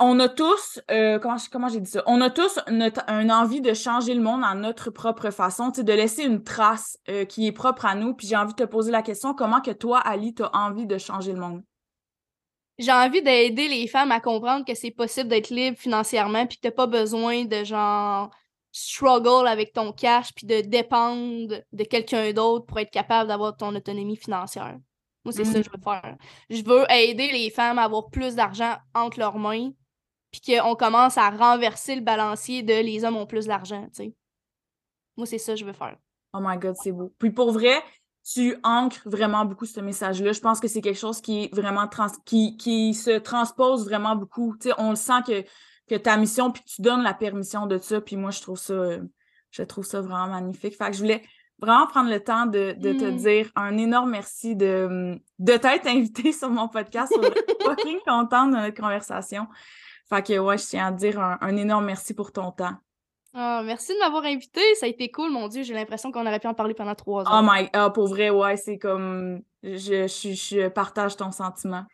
on a tous, euh, comment, comment j'ai dit ça? On a tous notre, un envie de changer le monde à notre propre façon, de laisser une trace euh, qui est propre à nous. Puis j'ai envie de te poser la question, comment que toi, Ali, tu as envie de changer le monde? J'ai envie d'aider les femmes à comprendre que c'est possible d'être libre financièrement, puis que t'as pas besoin de genre struggle avec ton cash, puis de dépendre de quelqu'un d'autre pour être capable d'avoir ton autonomie financière. Moi, c'est ça que je veux faire. Je veux aider les femmes à avoir plus d'argent entre leurs mains, puis qu'on commence à renverser le balancier de les hommes ont plus d'argent, tu sais. Moi, c'est ça que je veux faire. Oh my God, c'est beau. Puis pour vrai, tu ancres vraiment beaucoup ce message-là. Je pense que c'est quelque chose qui est vraiment qui, qui se transpose vraiment beaucoup. Tu sais, on le sent que, que ta mission, puis tu donnes la permission de ça. Puis moi, je trouve ça, je trouve ça vraiment magnifique. Fait que je voulais vraiment prendre le temps de, te mmh. dire un énorme merci de, de t'être invité sur mon podcast. Je suis fucking contente de notre conversation. Fait que ouais, je tiens à te dire un, énorme merci pour ton temps. Ah, merci de m'avoir invité. Ça a été cool, mon Dieu. J'ai l'impression qu'on aurait pu en parler pendant trois heures. Oh my, oh, pour vrai, ouais, c'est comme. Je, je, je, partage ton sentiment.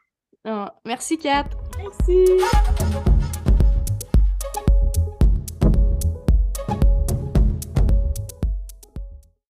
Ah, merci, Kat. Merci.